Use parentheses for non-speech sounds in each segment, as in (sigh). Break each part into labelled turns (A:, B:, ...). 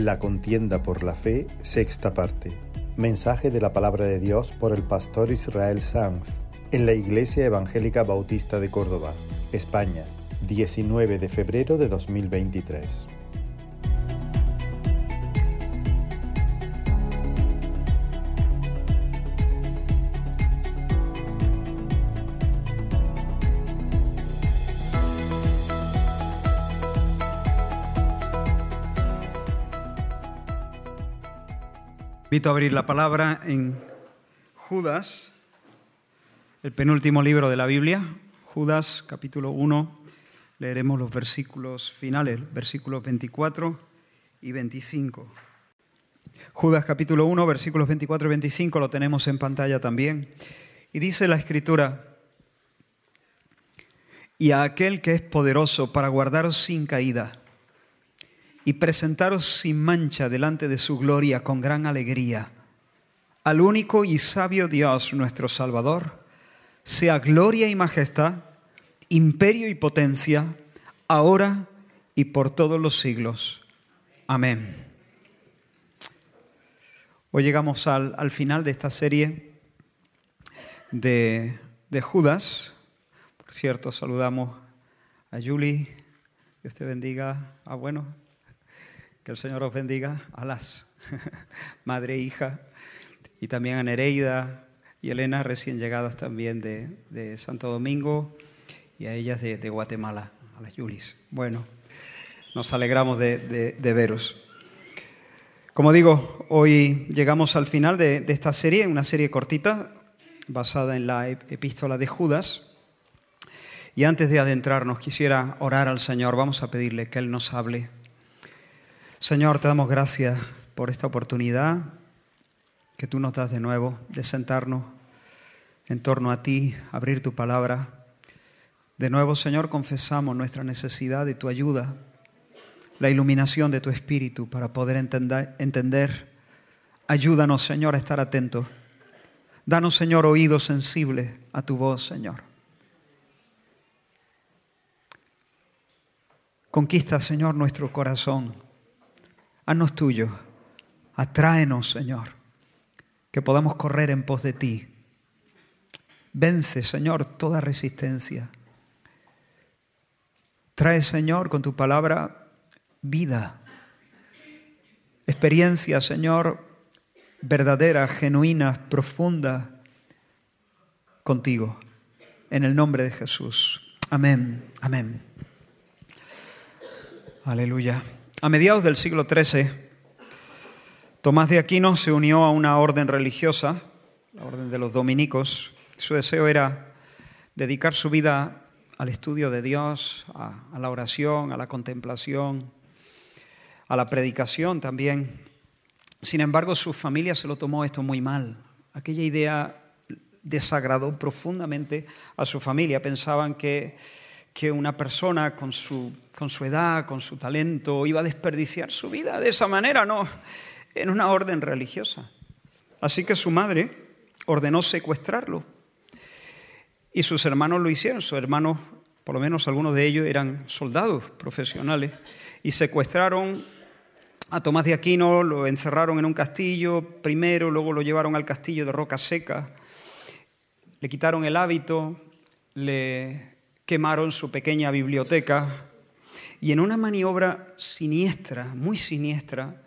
A: La contienda por la fe, sexta parte. Mensaje de la palabra de Dios por el pastor Israel Sanz en la Iglesia Evangélica Bautista de Córdoba, España, 19 de febrero de 2023.
B: Invito a abrir la palabra en Judas, el penúltimo libro de la Biblia, Judas capítulo 1. Leeremos los versículos finales, versículos 24 y 25. Judas capítulo 1, versículos 24 y 25 lo tenemos en pantalla también. Y dice la escritura, y a aquel que es poderoso para guardaros sin caída y presentaros sin mancha delante de su gloria con gran alegría. Al único y sabio Dios nuestro Salvador, sea gloria y majestad, imperio y potencia, ahora y por todos los siglos. Amén. Hoy llegamos al, al final de esta serie de, de Judas. Por cierto, saludamos a Julie. Dios te bendiga. Ah, bueno, que el Señor os bendiga a las (laughs) madre e hija y también a Nereida y Elena, recién llegadas también de, Santo Domingo y a ellas de, Guatemala, a las Yulis. Bueno, nos alegramos de, de, veros. Como digo, hoy llegamos al final de, esta serie, una serie cortita basada en la epístola de Judas. Y antes de adentrarnos, quisiera orar al Señor. Vamos a pedirle que Él nos hable Señor, te damos gracias por esta oportunidad que tú nos das de nuevo de sentarnos en torno a ti, abrir tu palabra. De nuevo, Señor, confesamos nuestra necesidad de tu ayuda, la iluminación de tu espíritu para poder entender. Ayúdanos, Señor, a estar atentos. Danos, Señor, oídos sensibles a tu voz, Señor. Conquista, Señor, nuestro corazón haznos tuyo, atráenos, Señor, que podamos correr en pos de ti. Vence, Señor, toda resistencia. Trae, Señor, con tu palabra vida, experiencia, Señor, verdadera, genuina, profunda contigo. En el nombre de Jesús. Amén, amén. Aleluya. A mediados del siglo XIII, Tomás de Aquino se unió a una orden religiosa, la orden de los dominicos. Su deseo era dedicar su vida al estudio de Dios, a, la oración, a la contemplación, a la predicación también. Sin embargo, su familia se lo tomó esto muy mal. Aquella idea desagradó profundamente a su familia. Pensaban que que una persona con su, con su edad, con su talento, iba a desperdiciar su vida de esa manera, no, en una orden religiosa. Así que su madre ordenó secuestrarlo. Y sus hermanos lo hicieron. Sus hermanos, por lo menos algunos de ellos, eran soldados profesionales. Y secuestraron a Tomás de Aquino, lo encerraron en un castillo primero, luego lo llevaron al castillo de Roca Seca, le quitaron el hábito, le quemaron su pequeña biblioteca y en una maniobra siniestra, muy siniestra,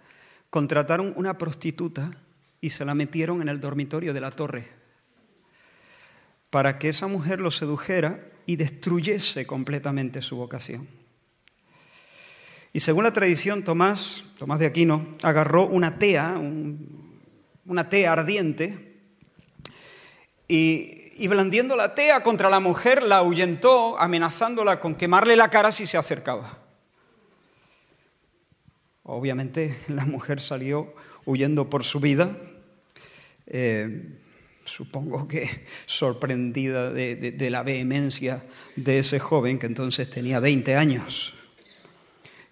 B: contrataron una prostituta y se la metieron en el dormitorio de la torre para que esa mujer lo sedujera y destruyese completamente su vocación. Y según la tradición, Tomás, Tomás de Aquino, agarró una tea, una tea ardiente, y y blandiendo la tea contra la mujer, la ahuyentó, amenazándola con quemarle la cara si se acercaba. Obviamente (laughs) la mujer salió huyendo por su vida, eh, supongo que (laughs) sorprendida de, de la vehemencia de ese joven que entonces tenía 20 años.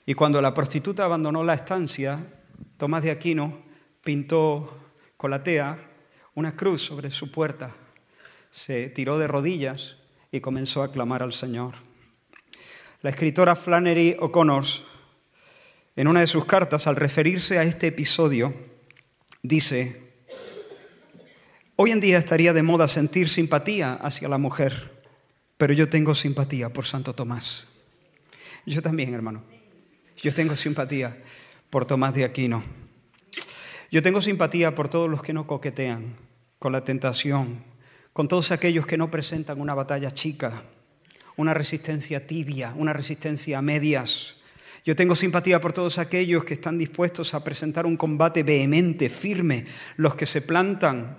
B: Y cuando la prostituta abandonó la estancia, Tomás de Aquino pintó con la tea una cruz sobre su puerta se tiró de rodillas y comenzó a clamar al Señor. La escritora Flannery O'Connor, en una de sus cartas, al referirse a este episodio, dice, hoy en día estaría de moda sentir simpatía hacia la mujer, pero yo tengo simpatía por Santo Tomás. Yo también, hermano. Yo tengo simpatía por Tomás de Aquino. Yo tengo simpatía por todos los que no coquetean con la tentación, con todos aquellos que no presentan una batalla chica, una resistencia tibia, una resistencia a medias. Yo tengo simpatía por todos aquellos que están dispuestos a presentar un combate vehemente, firme, los que se plantan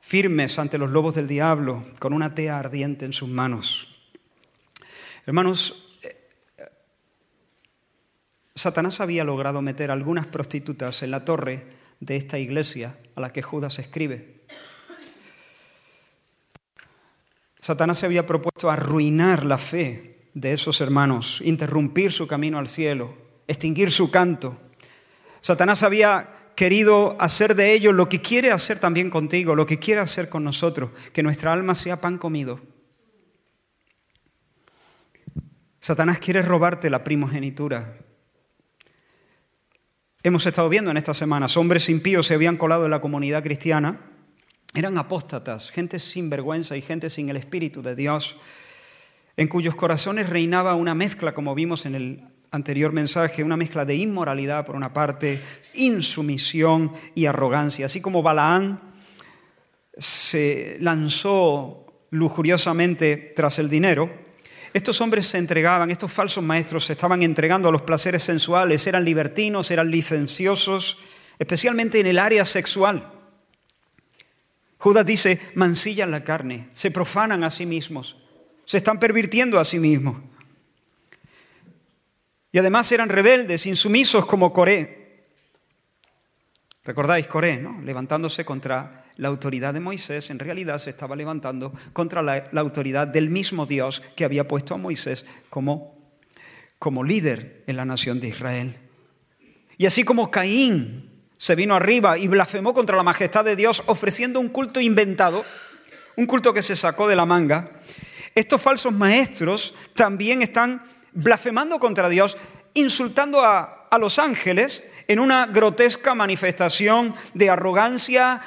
B: firmes ante los lobos del diablo, con una tea ardiente en sus manos. Hermanos, Satanás había logrado meter algunas prostitutas en la torre de esta iglesia a la que Judas escribe. Satanás se había propuesto arruinar la fe de esos hermanos, interrumpir su camino al cielo, extinguir su canto. Satanás había querido hacer de ellos lo que quiere hacer también contigo, lo que quiere hacer con nosotros, que nuestra alma sea pan comido. Satanás quiere robarte la primogenitura, hemos estado viendo en estas semanas. Hombres impíos se habían colado en la comunidad cristiana, eran apóstatas, gente sin vergüenza y gente sin el Espíritu de Dios, en cuyos corazones reinaba una mezcla, como vimos en el anterior mensaje, una mezcla de inmoralidad por una parte, insumisión y arrogancia. Así como Balaán se lanzó lujuriosamente tras el dinero, estos hombres se entregaban, estos falsos maestros se estaban entregando a los placeres sensuales, eran libertinos, eran licenciosos, especialmente en el área sexual. Judas dice, mancillan la carne, se profanan a sí mismos, se están pervirtiendo a sí mismos. Y además eran rebeldes, insumisos como Coré. ¿Recordáis Coré, no? Levantándose contra la autoridad de Moisés en realidad se estaba levantando contra la, autoridad del mismo Dios que había puesto a Moisés como, como líder en la nación de Israel. Y así como Caín se vino arriba y blasfemó contra la majestad de Dios ofreciendo un culto inventado, un culto que se sacó de la manga, estos falsos maestros también están blasfemando contra Dios, insultando a, a los ángeles en una grotesca manifestación de arrogancia,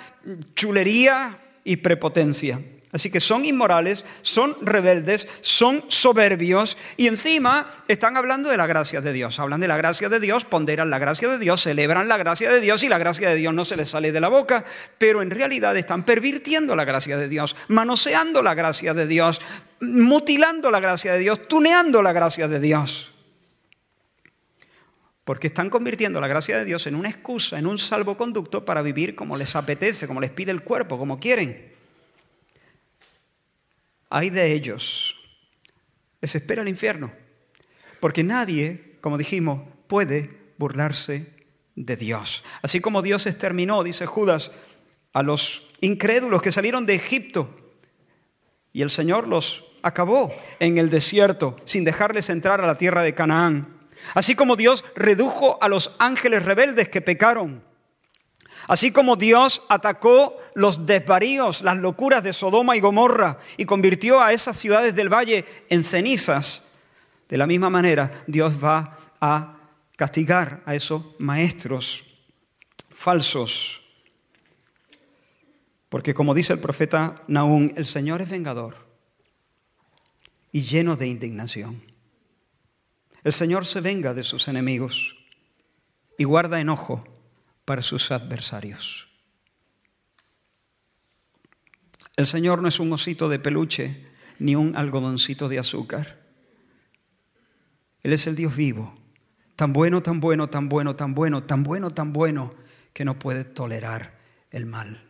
B: chulería y prepotencia. Así que son inmorales, son rebeldes, son soberbios y encima están hablando de la gracia de Dios. Hablan de la gracia de Dios, ponderan la gracia de Dios, celebran la gracia de Dios y la gracia de Dios no se les sale de la boca, pero en realidad están pervirtiendo la gracia de Dios, manoseando la gracia de Dios, mutilando la gracia de Dios, tuneando la gracia de Dios porque están convirtiendo la gracia de Dios en una excusa, en un salvoconducto para vivir como les apetece, como les pide el cuerpo, como quieren. Hay de ellos. Les espera el infierno, porque nadie, como dijimos, puede burlarse de Dios. Así como Dios exterminó, dice Judas, a los incrédulos que salieron de Egipto y el Señor los acabó en el desierto sin dejarles entrar a la tierra de Canaán. Así como Dios redujo a los ángeles rebeldes que pecaron. Así como Dios atacó los desvaríos, las locuras de Sodoma y Gomorra y convirtió a esas ciudades del valle en cenizas, de la misma manera Dios va a castigar a esos maestros falsos. Porque como dice el profeta Nahum, el Señor es vengador y lleno de indignación. El Señor se venga de sus enemigos y guarda enojo para sus adversarios. El Señor no es un osito de peluche ni un algodoncito de azúcar. Él es el Dios vivo, tan bueno, tan bueno, tan bueno, tan bueno, tan bueno, tan bueno, que no puede tolerar el mal.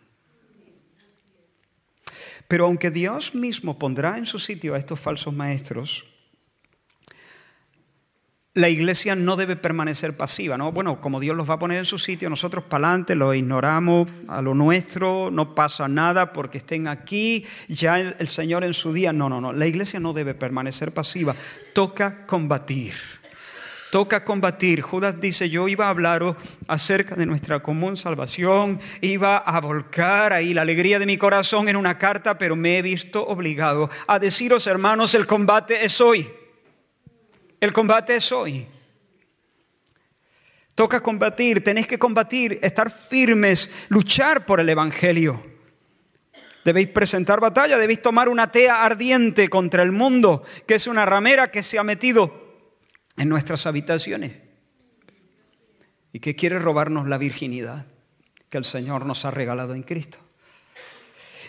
B: Pero aunque Dios mismo pondrá en su sitio a estos falsos maestros, la iglesia no debe permanecer pasiva, ¿no? Bueno, como Dios los va a poner en su sitio, nosotros para adelante lo ignoramos a lo nuestro, no pasa nada porque estén aquí, ya el, Señor en su día. No, no, no, la iglesia no debe permanecer pasiva, toca combatir. Toca combatir. Judas dice, yo iba a hablaros acerca de nuestra común salvación, iba a volcar ahí la alegría de mi corazón en una carta, pero me he visto obligado a deciros, hermanos, el combate es hoy. El combate es hoy. Toca combatir, tenéis que combatir, estar firmes, luchar por el Evangelio. Debéis presentar batalla, debéis tomar una tea ardiente contra el mundo, que es una ramera que se ha metido en nuestras habitaciones y que quiere robarnos la virginidad que el Señor nos ha regalado en Cristo.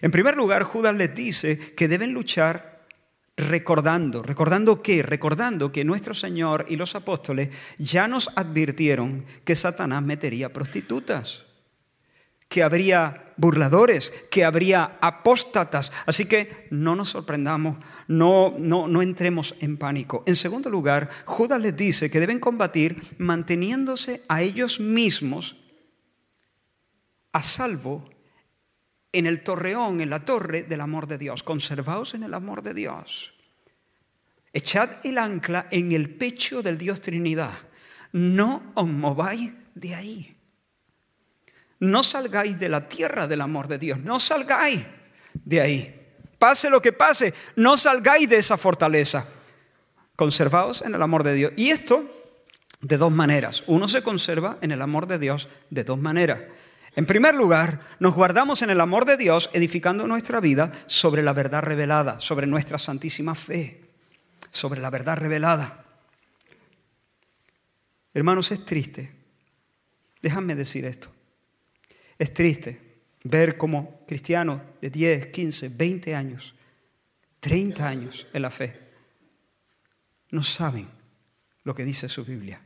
B: En primer lugar, Judas les dice que deben luchar recordando. ¿Recordando qué? Recordando que nuestro Señor y los apóstoles ya nos advirtieron que Satanás metería prostitutas que habría burladores, que habría apóstatas. Así que no nos sorprendamos, no, no, no entremos en pánico. En segundo lugar, Judas les dice que deben combatir manteniéndose a ellos mismos a salvo en el torreón, en la torre del amor de Dios. Conservaos en el amor de Dios. Echad el ancla en el pecho del Dios Trinidad. No os mováis de ahí. No salgáis de la tierra del amor de Dios, no salgáis de ahí. Pase lo que pase, no salgáis de esa fortaleza. Conservaos en el amor de Dios. Y esto de dos maneras. Uno se conserva en el amor de Dios de dos maneras. En primer lugar, nos guardamos en el amor de Dios edificando nuestra vida sobre la verdad revelada, sobre nuestra santísima fe, sobre la verdad revelada. Hermanos, es triste. Déjame decir esto. Es triste ver cómo cristianos de 10, 15, 20 años, 30 años en la fe, no saben lo que dice su Biblia.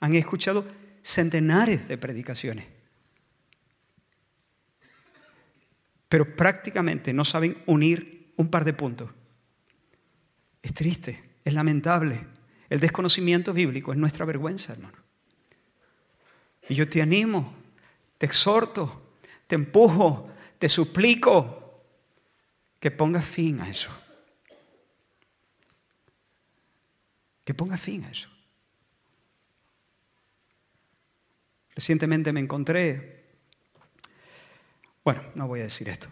B: Han escuchado centenares de predicaciones, pero prácticamente no saben unir un par de puntos. Es triste, es lamentable. El desconocimiento bíblico es nuestra vergüenza, hermano. Y yo te animo, te exhorto, te empujo, te suplico que pongas fin a eso. Que pongas fin a eso. Recientemente me encontré, bueno, no voy a decir esto.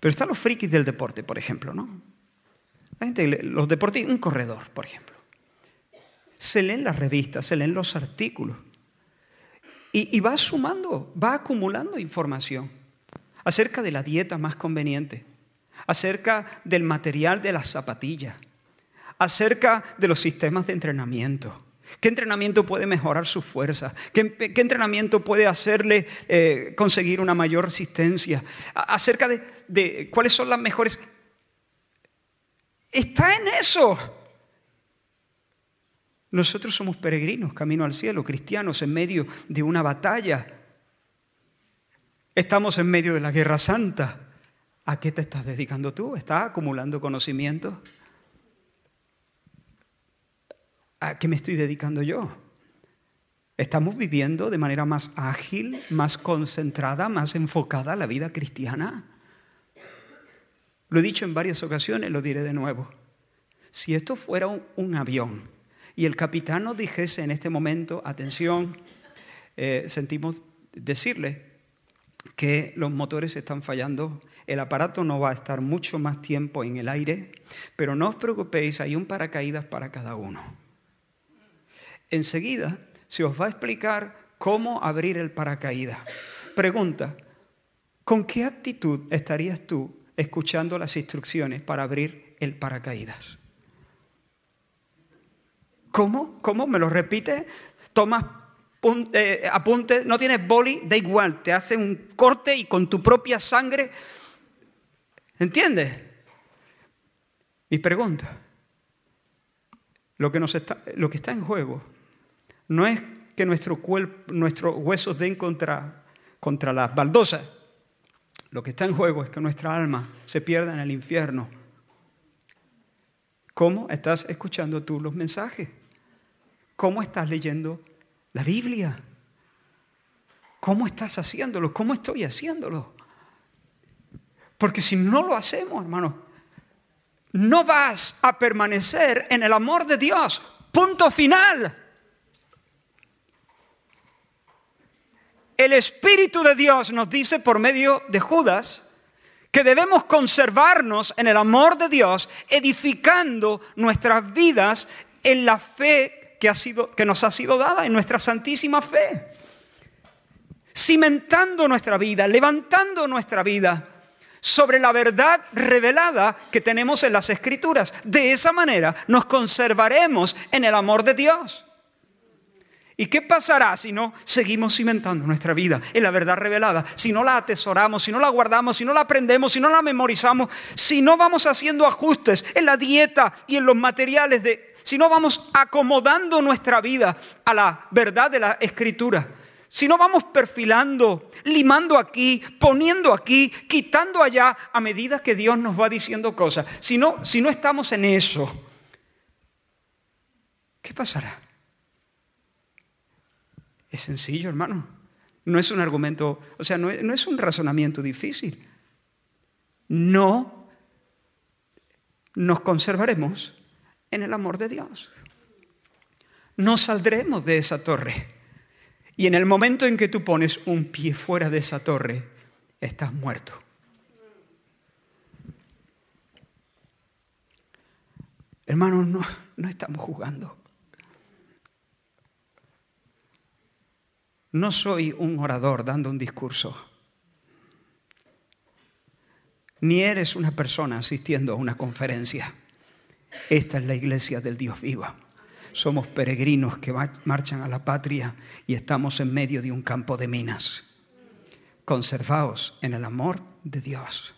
B: pero están los frikis del deporte, por ejemplo, ¿no? La gente, los deportistas, un corredor, por ejemplo se leen las revistas, se leen los artículos y, va sumando, va acumulando información acerca de la dieta más conveniente, acerca del material de las zapatillas, acerca de los sistemas de entrenamiento. ¿Qué entrenamiento puede mejorar su fuerza? ¿Qué, entrenamiento puede hacerle eh, conseguir una mayor resistencia? acerca de cuáles son las mejores... Está en eso. Nosotros somos peregrinos, camino al cielo, cristianos en medio de una batalla. Estamos en medio de la guerra santa. ¿A qué te estás dedicando tú? ¿Estás acumulando conocimiento? ¿A qué me estoy dedicando yo? ¿Estamos viviendo de manera más ágil, más concentrada, más enfocada la vida cristiana? Lo he dicho en varias ocasiones, lo diré de nuevo. Si esto fuera un, avión, y el capitán nos dijese en este momento, atención, eh, sentimos decirle que los motores están fallando, el aparato no va a estar mucho más tiempo en el aire, pero no os preocupéis, hay un paracaídas para cada uno. Enseguida se os va a explicar cómo abrir el paracaídas. Pregunta, ¿con qué actitud estarías tú escuchando las instrucciones para abrir el paracaídas? ¿Cómo? ¿Cómo? ¿Me lo repite? Tomas eh, apunte, no tienes boli, da igual, te hace un corte y con tu propia sangre. ¿Entiendes? Mi pregunta, lo que, nos está, lo que está en juego no es que nuestro cuerpo, nuestros huesos den contra, contra las baldosas. Lo que está en juego es que nuestra alma se pierda en el infierno. ¿Cómo estás escuchando tú los mensajes? ¿Cómo estás leyendo la Biblia? ¿Cómo estás haciéndolo? ¿Cómo estoy haciéndolo? Porque si no lo hacemos, hermano, no vas a permanecer en el amor de Dios. Punto final. El Espíritu de Dios nos dice por medio de Judas que debemos conservarnos en el amor de Dios, edificando nuestras vidas en la fe que, ha sido, que nos ha sido dada, en nuestra santísima fe. Cimentando nuestra vida, levantando nuestra vida sobre la verdad revelada que tenemos en las Escrituras. De esa manera nos conservaremos en el amor de Dios. ¿Y qué pasará si no seguimos cimentando nuestra vida en la verdad revelada? Si no la atesoramos, si no la guardamos, si no la aprendemos, si no la memorizamos, si no vamos haciendo ajustes en la dieta y en los materiales de... Si no vamos acomodando nuestra vida a la verdad de la escritura, si no vamos perfilando, limando aquí, poniendo aquí, quitando allá a medida que Dios nos va diciendo cosas, si no, si no estamos en eso, ¿qué pasará? Es sencillo, hermano. No es un argumento, o sea, no es, un razonamiento difícil. No nos conservaremos en el amor de Dios. No saldremos de esa torre. Y en el momento en que tú pones un pie fuera de esa torre, estás muerto. Hermanos, no, no estamos jugando. No soy un orador dando un discurso. Ni eres una persona asistiendo a una conferencia. Esta es la iglesia del Dios vivo. Somos peregrinos que marchan a la patria y estamos en medio de un campo de minas. Conservaos en el amor de Dios.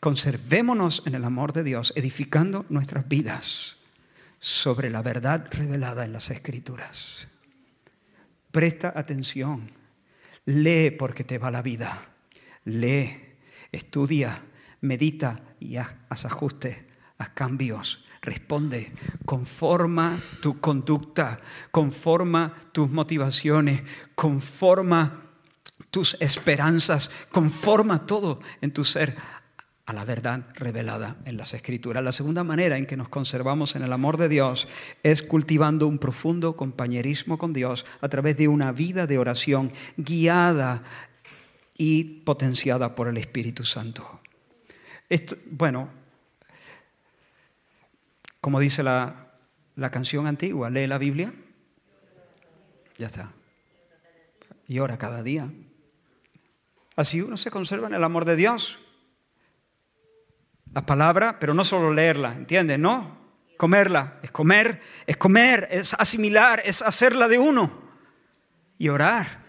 B: Conservémonos en el amor de Dios, edificando nuestras vidas sobre la verdad revelada en las Escrituras. Presta atención. Lee porque te va la vida. Lee, estudia, medita y haz, ajustes, haz cambios. Responde, conforma tu conducta, conforma tus motivaciones, conforma tus esperanzas, conforma todo en tu ser a la verdad revelada en las Escrituras. La segunda manera en que nos conservamos en el amor de Dios es cultivando un profundo compañerismo con Dios a través de una vida de oración guiada y potenciada por el Espíritu Santo. Esto, bueno, como dice la, la canción antigua, lee la Biblia, ya está. Y ora cada día. Así uno se conserva en el amor de Dios la palabra, pero no solo leerla, ¿entiendes? No, comerla, es comer, es comer, es asimilar, es hacerla de uno y orar.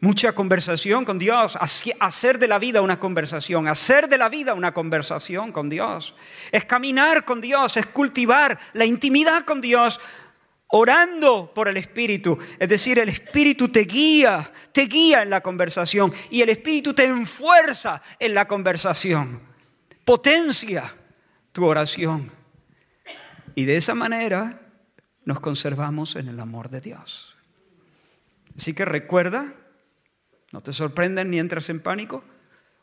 B: Mucha conversación con Dios, hacer de la vida una conversación, hacer de la vida una conversación con Dios. Es caminar con Dios, es cultivar la intimidad con Dios, orando por el Espíritu. Es decir, el Espíritu te guía, te guía en la conversación y el Espíritu te enfuerza en la conversación potencia tu oración. Y de esa manera nos conservamos en el amor de Dios. Así que recuerda, no te sorprendas ni entras en pánico,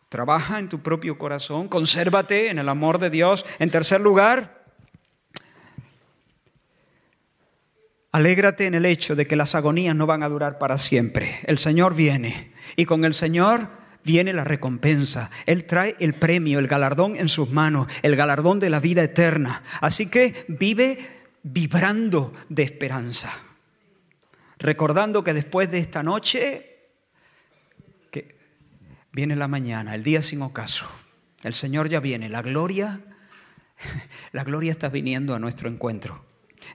B: trabaja en tu propio corazón, consérvate en el amor de Dios. En tercer lugar, alégrate en el hecho de que las agonías no van a durar para siempre. El Señor viene y con el Señor viene la recompensa. Él trae el premio, el galardón en sus manos, el galardón de la vida eterna. Así que vive vibrando de esperanza. Recordando que después de esta noche, que viene la mañana, el día sin ocaso. El Señor ya viene, la gloria, (laughs) la gloria está viniendo a nuestro encuentro.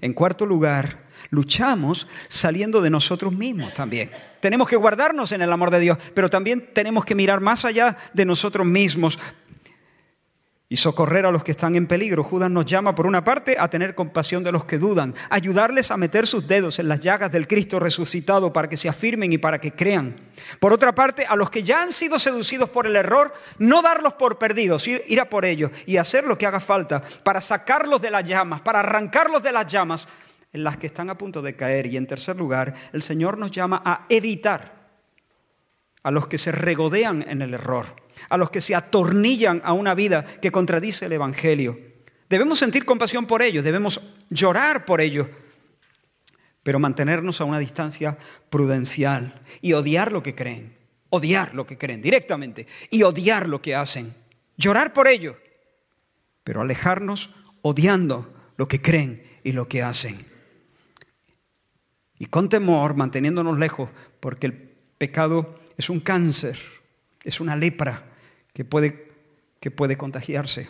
B: En cuarto lugar, luchamos saliendo de nosotros mismos también. Tenemos que guardarnos en el amor de Dios, pero también tenemos que mirar más allá de nosotros mismos y socorrer a los que están en peligro. Judas nos llama, por una parte, a tener compasión de los que dudan, ayudarles a meter sus dedos en las llagas del Cristo resucitado para que se afirmen y para que crean. Por otra parte, a los que ya han sido seducidos por el error, no darlos por perdidos, ir, ir a por ellos y hacer lo que haga falta para sacarlos de las llamas, para arrancarlos de las llamas en las que están a punto de caer. Y en tercer lugar, el Señor nos llama a evitar a los que se regodean en el error, a los que se atornillan a una vida que contradice el Evangelio. Debemos sentir compasión por ellos, debemos llorar por ellos, pero mantenernos a una distancia prudencial y odiar lo que creen, odiar lo que creen directamente y odiar lo que hacen, llorar por ello, pero alejarnos odiando lo que creen y lo que hacen. Y con temor, manteniéndonos lejos, porque el pecado es un cáncer, es una lepra que puede, que puede contagiarse.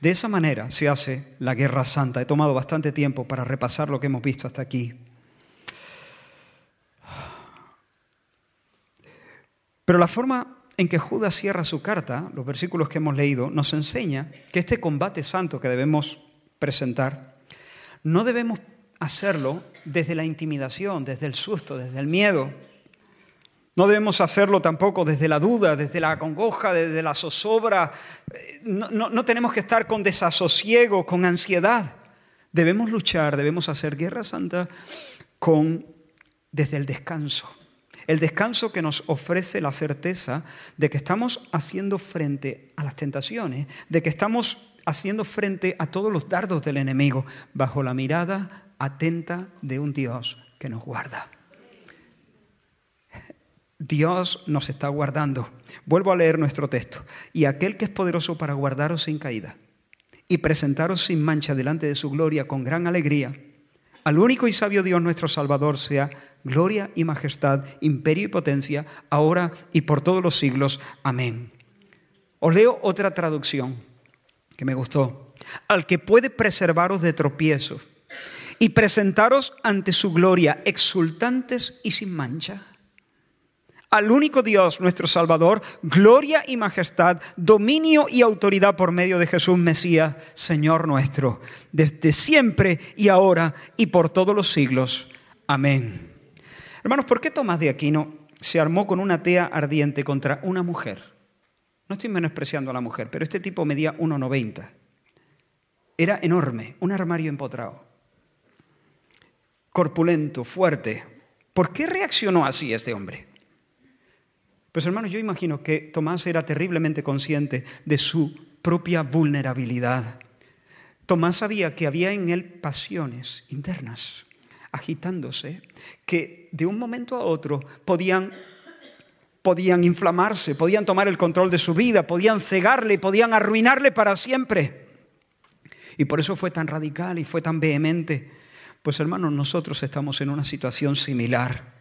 B: De esa manera se hace la guerra santa. He tomado bastante tiempo para repasar lo que hemos visto hasta aquí. Pero la forma en que Judas cierra su carta, los versículos que hemos leído, nos enseña que este combate santo que debemos presentar, no debemos hacerlo desde la intimidación, desde el susto, desde el miedo. No debemos hacerlo tampoco desde la duda, desde la congoja, desde la zozobra. No, no, tenemos que estar con desasosiego, con ansiedad. Debemos luchar, debemos hacer guerra santa con, desde el descanso. El descanso que nos ofrece la certeza de que estamos haciendo frente a las tentaciones, de que estamos haciendo frente a todos los dardos del enemigo bajo la mirada atenta de un Dios que nos guarda. Dios nos está guardando. Vuelvo a leer nuestro texto. Y aquel que es poderoso para guardaros sin caída y presentaros sin mancha delante de su gloria con gran alegría, al único y sabio Dios nuestro Salvador sea gloria y majestad, imperio y potencia, ahora y por todos los siglos. Amén. Os leo otra traducción que me gustó. Al que puede preservaros de tropiezos y presentaros ante su gloria exultantes y sin mancha. Al único Dios, nuestro Salvador, gloria y majestad, dominio y autoridad por medio de Jesús Mesías, Señor nuestro, desde siempre y ahora y por todos los siglos. Amén. Hermanos, ¿por qué Tomás de Aquino se armó con una tea ardiente contra una mujer? No estoy menospreciando a la mujer, pero este tipo medía 1,90. Era enorme, un armario empotrado corpulento, fuerte. ¿Por qué reaccionó así este hombre? Pues hermanos, yo imagino que Tomás era terriblemente consciente de su propia vulnerabilidad. Tomás sabía que había en él pasiones internas agitándose que de un momento a otro podían podían inflamarse, podían tomar el control de su vida, podían cegarle, podían arruinarle para siempre. Y por eso fue tan radical y fue tan vehemente. Pues hermanos, nosotros estamos en una situación similar.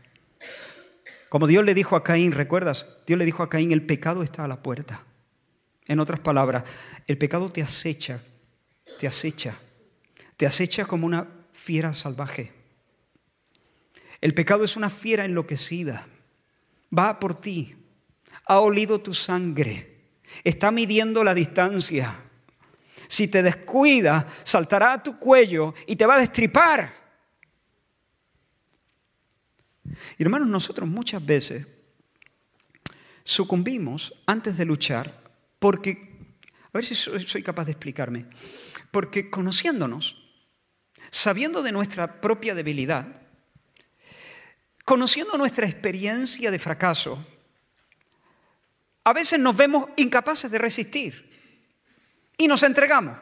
B: Como Dios le dijo a Caín, ¿recuerdas? Dios le dijo a Caín, el pecado está a la puerta. En otras palabras, el pecado te acecha, te acecha, te acecha como una fiera salvaje. El pecado es una fiera enloquecida. Va por ti, ha olido tu sangre, está midiendo la distancia si te descuida, saltará a tu cuello y te va a destripar. Y hermanos, nosotros muchas veces sucumbimos antes de luchar porque, a ver si soy capaz de explicarme, porque conociéndonos, sabiendo de nuestra propia debilidad, conociendo nuestra experiencia de fracaso, a veces nos vemos incapaces de resistir y nos entregamos.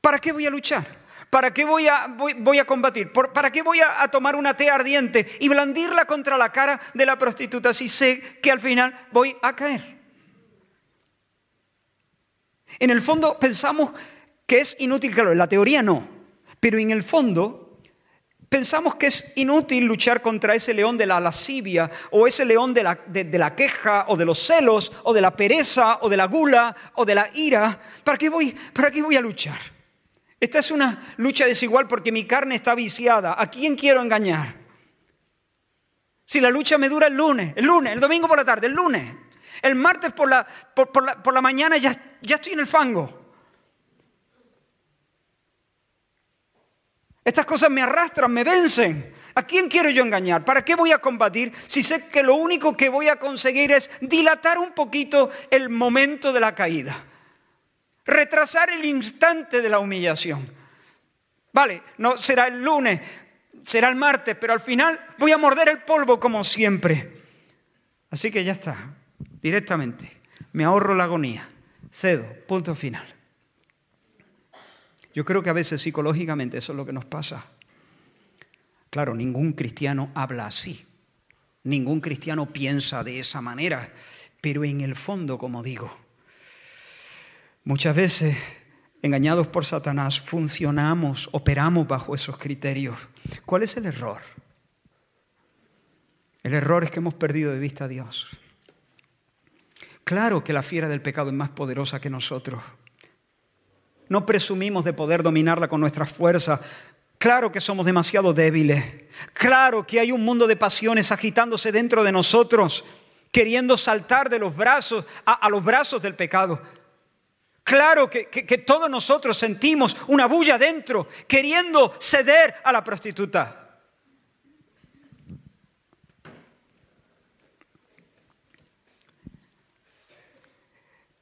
B: ¿Para qué voy a luchar? ¿Para qué voy a, voy, a combatir? ¿Para qué voy a, tomar una té ardiente y blandirla contra la cara de la prostituta si sé que al final voy a caer? En el fondo pensamos que es inútil, claro, en la teoría no, pero en el fondo Pensamos que es inútil luchar contra ese león de la lascivia o ese león de la, de, la, queja o de los celos o de la pereza o de la gula o de la ira. ¿Para qué, voy, ¿Para qué voy a luchar? Esta es una lucha desigual porque mi carne está viciada. ¿A quién quiero engañar? Si la lucha me dura el lunes, el lunes, el domingo por la tarde, el lunes, el martes por la, por, por la mañana ya, ya estoy en el fango. Estas cosas me arrastran, me vencen. ¿A quién quiero yo engañar? ¿Para qué voy a combatir si sé que lo único que voy a conseguir es dilatar un poquito el momento de la caída? Retrasar el instante de la humillación. Vale, no será el lunes, será el martes, pero al final voy a morder el polvo como siempre. Así que ya está, directamente. Me ahorro la agonía. Cedo, punto final. Yo creo que a veces psicológicamente eso es lo que nos pasa. Claro, ningún cristiano habla así. Ningún cristiano piensa de esa manera, pero en el fondo, como digo, muchas veces, engañados por Satanás, funcionamos, operamos bajo esos criterios. ¿Cuál es el error? El error es que hemos perdido de vista a Dios. Claro que la fiera del pecado es más poderosa que nosotros. No presumimos de poder dominarla con nuestra fuerza. Claro que somos demasiado débiles. Claro que hay un mundo de pasiones agitándose dentro de nosotros, queriendo saltar de los brazos a, los brazos del pecado. Claro que, que todos nosotros sentimos una bulla dentro, queriendo ceder a la prostituta.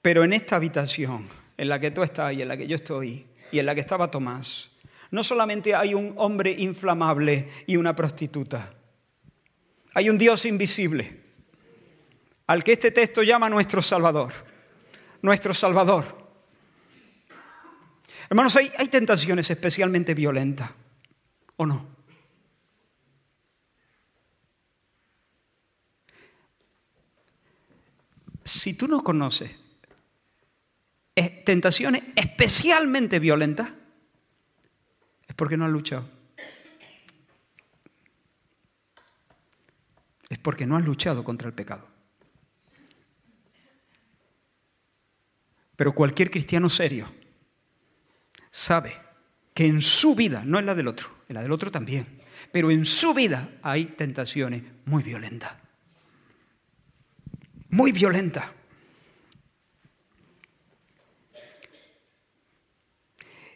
B: Pero en esta habitación, en la que tú estás y en la que yo estoy y en la que estaba Tomás, no solamente hay un hombre inflamable y una prostituta, hay un Dios invisible, al que este texto llama nuestro Salvador, nuestro Salvador. Hermanos, hay, hay tentaciones especialmente violentas, ¿o no? Si tú no conoces tentaciones especialmente violentas, es porque no has luchado. Es porque no has luchado contra el pecado. Pero cualquier cristiano serio sabe que en su vida, no en la del otro, en la del otro también, pero en su vida hay tentaciones muy violentas. Muy violentas.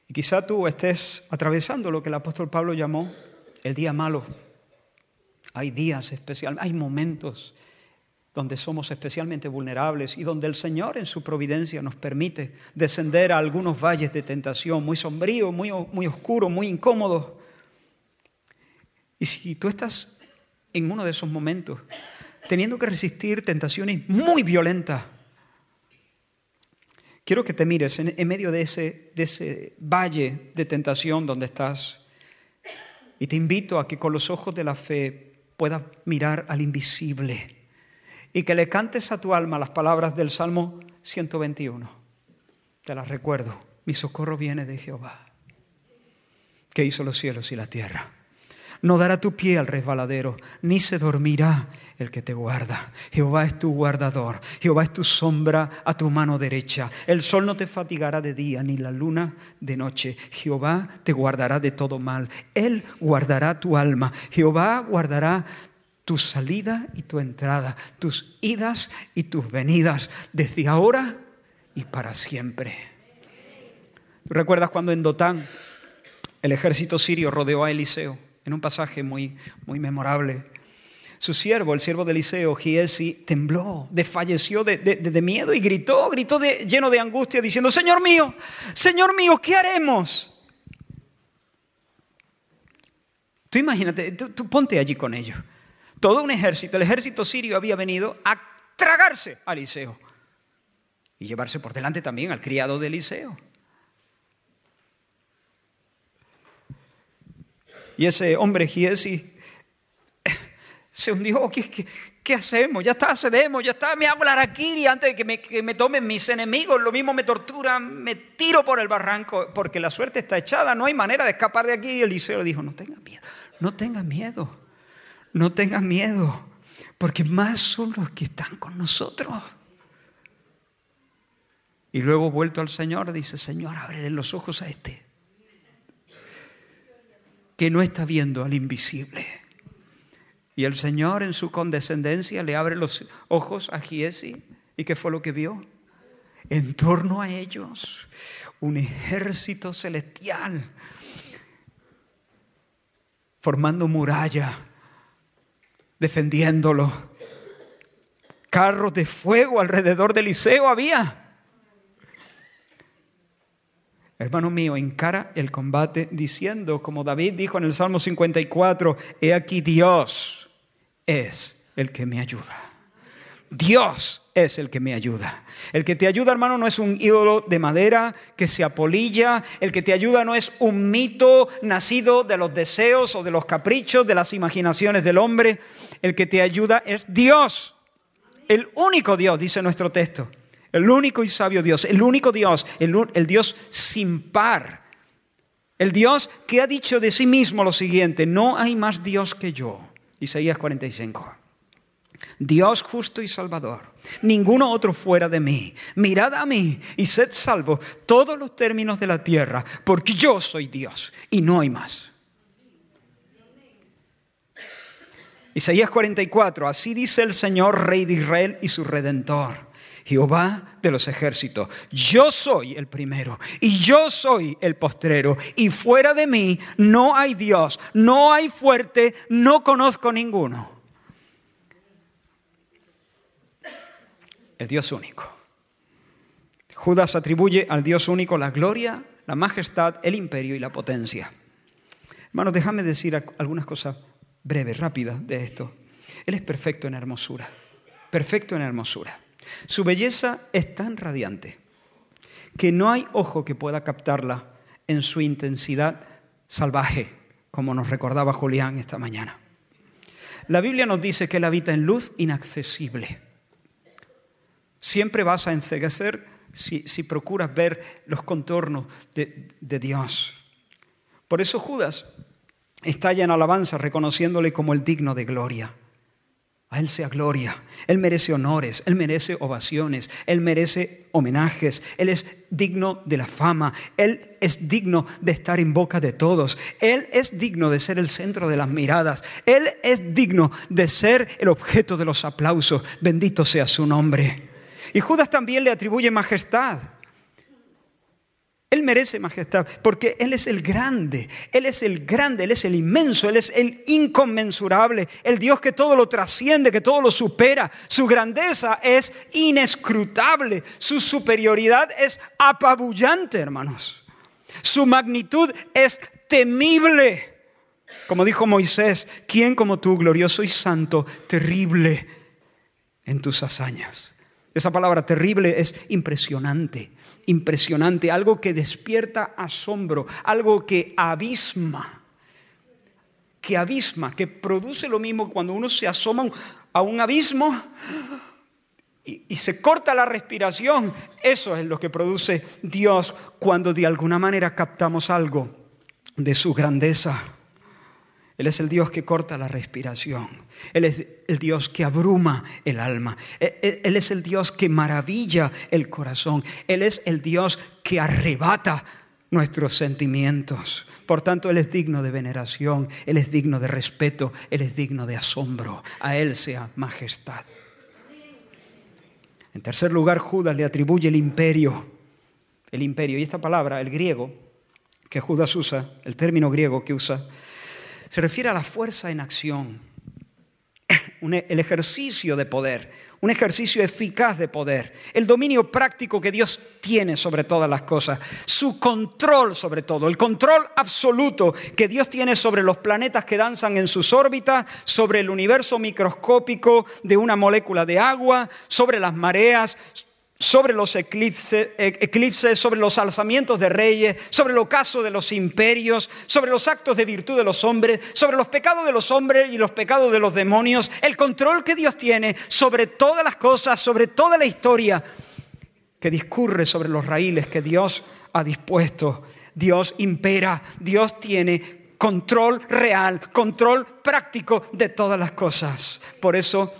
B: Y quizá tú estés atravesando lo que el apóstol Pablo llamó el día malo. Hay días especiales, hay momentos donde somos especialmente vulnerables y donde el Señor en su providencia nos permite descender a algunos valles de tentación muy sombríos, muy, muy oscuros, muy incómodos. Y si tú estás en uno de esos momentos, teniendo que resistir tentaciones muy violentas, Quiero que te mires en, medio de ese, de ese valle de tentación donde estás y te invito a que con los ojos de la fe puedas mirar al invisible y que le cantes a tu alma las palabras del Salmo 121. Te las recuerdo. Mi socorro viene de Jehová, que hizo los cielos y la tierra. No dará tu pie al resbaladero, ni se dormirá el que te guarda. Jehová es tu guardador, Jehová es tu sombra a tu mano derecha. El sol no te fatigará de día, ni la luna de noche. Jehová te guardará de todo mal. Él guardará tu alma. Jehová guardará tu salida y tu entrada, tus idas y tus venidas, desde ahora y para siempre. recuerdas cuando en Dotán el ejército sirio rodeó a Eliseo? en un pasaje muy, muy memorable. Su siervo, el siervo de Eliseo, Giesi, tembló, desfalleció de, de, miedo y gritó, gritó lleno de angustia, diciendo, Señor mío, Señor mío, ¿qué haremos? Tú imagínate, tú, ponte allí con ellos. Todo un ejército, el ejército sirio había venido a tragarse a Eliseo y llevarse por delante también al criado de Eliseo. Y ese hombre Giesi se hundió. (laughs) ¿Qué, hacemos? Ya está, cedemos, ya está, me hago la araquiri antes de que me, tomen mis enemigos. Lo mismo me torturan, me tiro por el barranco, porque la suerte está echada, no hay manera de escapar de aquí. Y Eliseo dijo, no tengas miedo, no tengas miedo, no tengas miedo, porque más son los que están con nosotros. Y luego vuelto al Señor, dice, Señor, ábrele los ojos a este que no está viendo al invisible. Y el Señor en su condescendencia le abre los ojos a Giesi. ¿Y qué fue lo que vio? En torno a ellos, un ejército celestial formando muralla, defendiéndolo. Carros de fuego alrededor de Eliseo había. Hermano mío, encara el combate diciendo, como David dijo en el Salmo 54, he aquí Dios es el que me ayuda. Dios es el que me ayuda. El que te ayuda, hermano, no es un ídolo de madera que se apolilla. El que te ayuda no es un mito nacido de los deseos o de los caprichos, de las imaginaciones del hombre. El que te ayuda es Dios. El único Dios, dice nuestro texto. El único y sabio Dios. El único Dios. El, Dios sin par. El Dios que ha dicho de sí mismo lo siguiente, no hay más Dios que yo. Isaías 45. Dios justo y salvador, ninguno otro fuera de mí. Mirad a mí y sed salvos todos los términos de la tierra, porque yo soy Dios y no hay más. Isaías 44, así dice el Señor, Rey de Israel y su Redentor. Jehová de los ejércitos, yo soy el primero y yo soy el postrero, y fuera de mí no hay Dios, no hay fuerte, no conozco ninguno. el Dios único. Judas atribuye al Dios único la gloria, la majestad, el imperio y la potencia. Hermanos, déjame decir algunas cosas breves, rápidas de esto. Él es perfecto en hermosura, perfecto en hermosura. Su belleza es tan radiante que no hay ojo que pueda captarla en su intensidad salvaje, como nos recordaba Julián esta mañana. La Biblia nos dice que Él habita en luz inaccesible. Siempre vas a enseguecer si, procuras ver los contornos de, de Dios. Por eso Judas estalla en alabanza reconociéndole como el digno de gloria. A Él sea gloria. Él merece honores, Él merece ovaciones, Él merece homenajes, Él es digno de la fama, Él es digno de estar en boca de todos, Él es digno de ser el centro de las miradas, Él es digno de ser el objeto de los aplausos. Bendito sea su nombre. Y Judas también le atribuye majestad. Él merece majestad porque Él es el grande, Él es el grande, Él es el inmenso, Él es el inconmensurable, el Dios que todo lo trasciende, que todo lo supera. Su grandeza es inescrutable, su superioridad es apabullante, hermanos. Su magnitud es temible. Como dijo Moisés, ¿quién como tú, glorioso y santo, terrible en tus hazañas? Esa palabra terrible es impresionante, impresionante, algo que despierta asombro, algo que abisma, que abisma, que produce lo mismo cuando uno se asoma a un abismo y, se corta la respiración. Eso es lo que produce Dios cuando de alguna manera captamos algo de su grandeza. Él es el Dios que corta la respiración. Él es el Dios que abruma el alma. E, e, Él es el Dios que maravilla el corazón. Él es el Dios que arrebata nuestros sentimientos. Por tanto, Él es digno de veneración, Él es digno de respeto, Él es digno de asombro. A Él sea majestad. En tercer lugar, Judas le atribuye el imperio. El imperio. Y esta palabra, el griego, que Judas usa, el término griego que usa, se refiere a la fuerza en acción, (laughs) e, el ejercicio de poder, un ejercicio eficaz de poder, el dominio práctico que Dios tiene sobre todas las cosas, su control sobre todo, el control absoluto que Dios tiene sobre los planetas que danzan en sus órbitas, sobre el universo microscópico de una molécula de agua, sobre las mareas, sobre los eclipses, eclipses, sobre los alzamientos de reyes, sobre el ocaso de los imperios, sobre los actos de virtud de los hombres, sobre los pecados de los hombres y los pecados de los demonios, el control que Dios tiene sobre todas las cosas, sobre toda la historia que discurre sobre los raíles que Dios ha dispuesto. Dios impera, Dios tiene control real, control práctico de todas las cosas. Por eso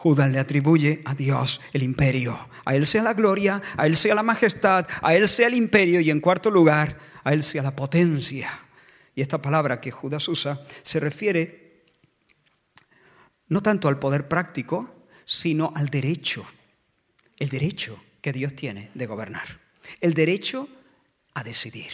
B: Judas le atribuye a Dios el imperio. A Él sea la gloria, a Él sea la majestad, a Él sea el imperio y en cuarto lugar, a Él sea la potencia. Y esta palabra que Judas usa se refiere no tanto al poder práctico, sino al derecho. El derecho que Dios tiene de gobernar. El derecho a decidir.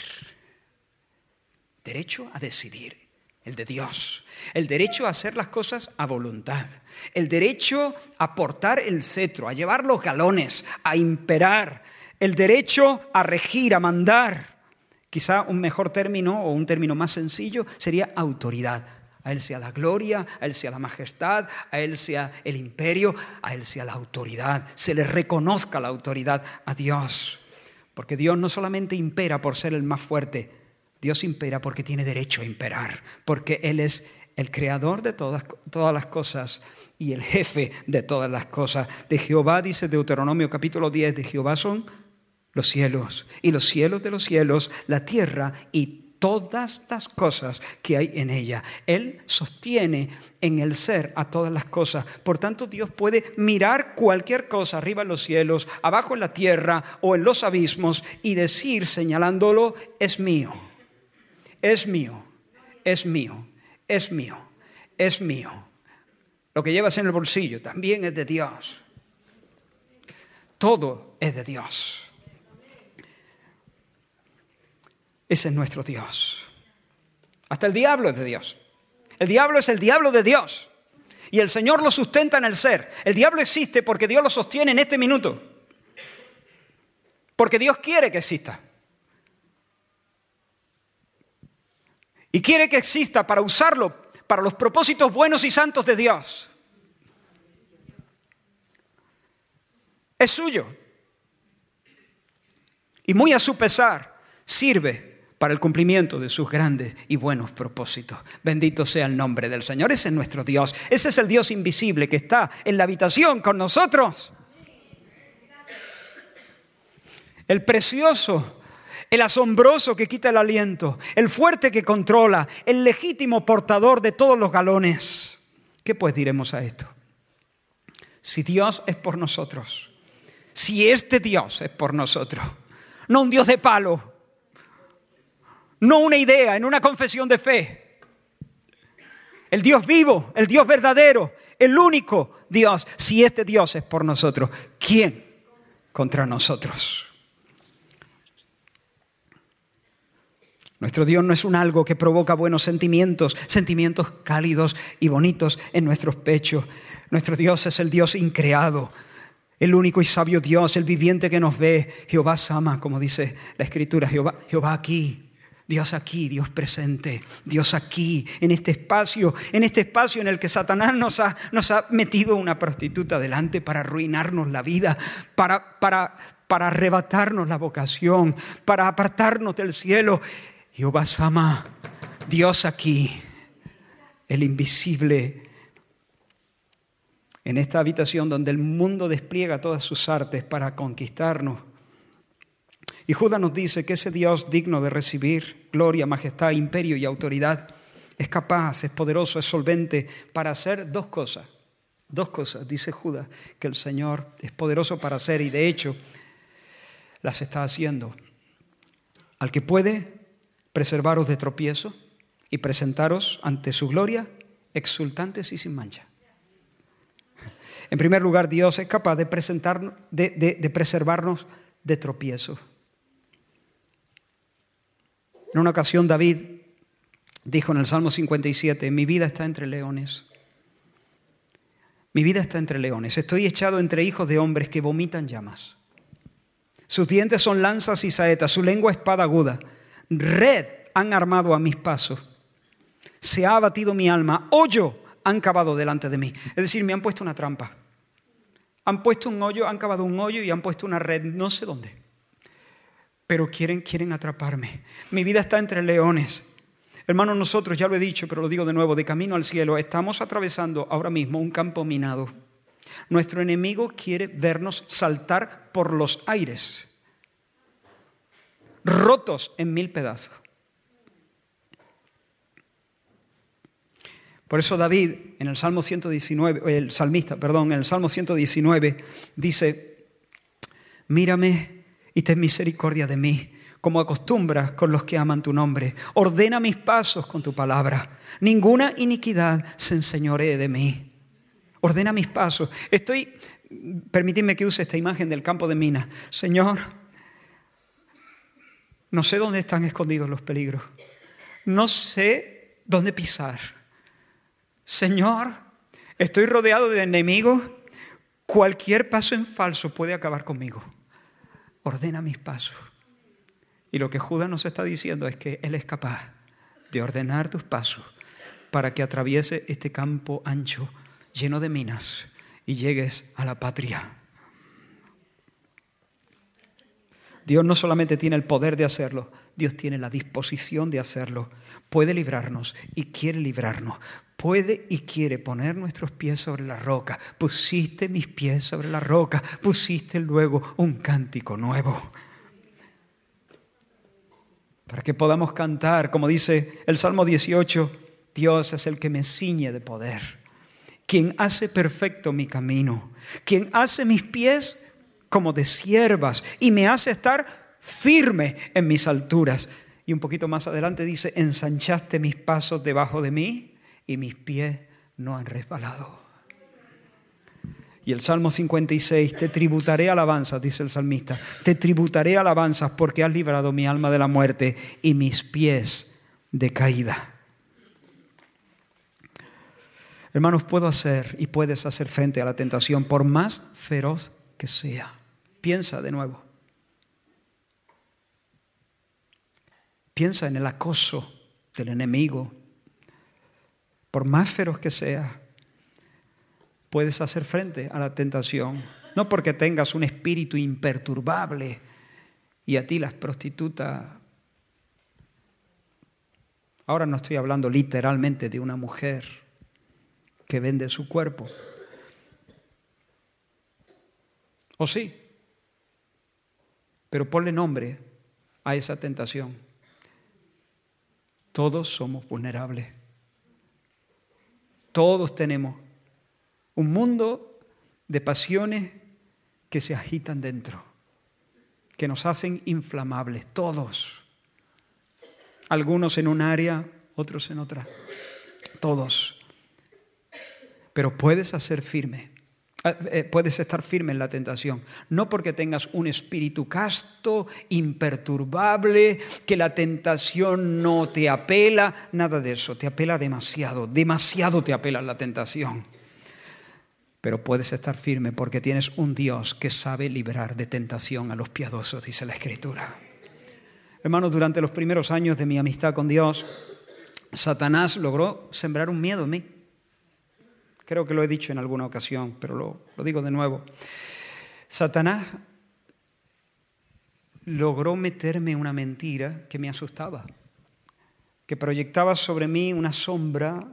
B: Derecho a decidir el de Dios, el derecho a hacer las cosas a voluntad, el derecho a portar el cetro, a llevar los galones, a imperar, el derecho a regir, a mandar. Quizá un mejor término o un término más sencillo sería autoridad, A Él sea la gloria, a Él sea la majestad, a Él sea el imperio, a Él sea la autoridad. Se le reconozca la autoridad a Dios. Porque Dios no solamente impera por ser el más fuerte, Dios impera porque tiene derecho a imperar, porque Él es el creador de todas, todas las cosas y el jefe de todas las cosas. De Jehová, dice Deuteronomio capítulo 10, de Jehová son los cielos y los cielos de los cielos, la tierra y todas las cosas que hay en ella. Él sostiene en el ser a todas las cosas. Por tanto, Dios puede mirar cualquier cosa arriba en los cielos, abajo en la tierra o en los abismos y decir, señalándolo, es mío, es mío, es mío, es mío, es mío. Lo que llevas en el bolsillo también es de Dios. Todo es de Dios. Ese es nuestro Dios. Hasta el diablo es de Dios. El diablo es el diablo de Dios. Y el Señor lo sustenta en el ser. El diablo existe porque Dios lo sostiene en este minuto. Porque Dios quiere que exista. Y quiere que exista para usarlo para los propósitos buenos y santos de Dios. Es suyo. Y muy a su pesar sirve para el cumplimiento de sus grandes y buenos propósitos. Bendito sea el nombre del Señor. Ese es nuestro Dios. Ese es el Dios invisible que está en la habitación con nosotros. El precioso, el asombroso que quita el aliento, el fuerte que controla, el legítimo portador de todos los galones. ¿Qué pues diremos a esto? Si Dios es por nosotros, si este Dios es por nosotros, no un Dios de palo, no una idea en una confesión de fe. El Dios vivo, el Dios verdadero, el único Dios. Si este Dios es por nosotros, ¿quién contra nosotros? Nuestro Dios no es un algo que provoca buenos sentimientos, sentimientos cálidos y bonitos en nuestros pechos. Nuestro Dios es el Dios increado, el único y sabio Dios, el viviente que nos ve. Jehová Sama, como dice la Escritura, Jehová, Jehová aquí, Dios aquí, Dios presente, Dios aquí, en este espacio, en este espacio en el que Satanás nos ha, nos ha metido una prostituta delante para arruinarnos la vida, para, para, para arrebatarnos la vocación, para apartarnos del cielo. Jehová Sama, Dios aquí, el invisible, en esta habitación donde el mundo despliega todas sus artes para conquistarnos y Judas nos dice que ese Dios digno de recibir gloria, majestad, imperio y autoridad es capaz, es poderoso, es solvente para hacer dos cosas. Dos cosas, dice Judas, que el Señor es poderoso para hacer y de hecho las está haciendo. Al que puede preservaros de tropiezo y presentaros ante su gloria exultantes y sin mancha. En primer lugar, Dios es capaz de, presentar, de, de preservarnos de tropiezo. En una ocasión David dijo en el Salmo 57, mi vida está entre leones. Mi vida está entre leones. Estoy echado entre hijos de hombres que vomitan llamas. Sus dientes son lanzas y saetas, su lengua espada aguda. Red han armado a mis pasos. Se ha abatido mi alma. Hoyo han cavado delante de mí. Es decir, me han puesto una trampa. Han puesto un hoyo, han cavado un hoyo y han puesto una red, no sé dónde pero quieren, quieren atraparme. Mi vida está entre leones. Hermanos, nosotros, ya lo he dicho, pero lo digo de nuevo, de camino al cielo, estamos atravesando ahora mismo un campo minado. Nuestro enemigo quiere vernos saltar por los aires, rotos en mil pedazos. Por eso David, en el Salmo 119, el salmista, perdón, en el Salmo 119, dice, mírame y ten misericordia de mí, como acostumbras con los que aman tu nombre. Ordena mis pasos con tu palabra. Ninguna iniquidad se enseñoree de mí. Ordena mis pasos. Estoy, permíteme que use esta imagen del campo de minas. Señor, no sé dónde están escondidos los peligros. No sé dónde pisar. Señor, estoy rodeado de enemigos. Cualquier paso en falso puede acabar conmigo ordena mis pasos. Y lo que Judas nos está diciendo es que Él es capaz de ordenar tus pasos para que atraviese este campo ancho, lleno de minas, y llegues a la patria. Dios no solamente tiene el poder de hacerlo, Dios tiene la disposición de hacerlo. Puede librarnos y quiere librarnos. Puede y quiere poner nuestros pies sobre la roca. Pusiste mis pies sobre la roca. Pusiste luego un cántico nuevo. Para que podamos cantar, como dice el Salmo 18, Dios es el que me ciñe de poder. Quien hace perfecto mi camino. Quien hace mis pies como de siervas y me hace estar firme en mis alturas. Y un poquito más adelante dice, ensanchaste mis pasos debajo de mí y mis pies no han resbalado. Y el Salmo 56, te tributaré alabanzas, dice el salmista, te tributaré alabanzas porque has librado mi alma de la muerte y mis pies de caída. Hermanos, puedo hacer y puedes hacer frente a la tentación por más feroz que sea. Piensa de nuevo. Piensa en el acoso del enemigo. Por más feroz que sea, puedes hacer frente a la tentación. No porque tengas un espíritu imperturbable y a ti las prostitutas. Ahora no estoy hablando literalmente de una mujer que vende su cuerpo. ¿O sí? Pero ponle nombre a esa tentación. Todos somos vulnerables. Todos tenemos un mundo de pasiones que se agitan dentro, que nos hacen inflamables, todos. Algunos en un área, otros en otra. Todos. Pero puedes hacer firme puedes estar firme en la tentación. No porque tengas un espíritu casto, imperturbable, que la tentación no te apela, nada de eso, te apela demasiado, demasiado te apela la tentación. Pero puedes estar firme porque tienes un Dios que sabe liberar de tentación a los piadosos, dice la Escritura. Hermanos, durante los primeros años de mi amistad con Dios, Satanás logró sembrar un miedo en mí. Creo que lo he dicho en alguna ocasión, pero lo, digo de nuevo. Satanás logró meterme una mentira que me asustaba, que proyectaba sobre mí una sombra,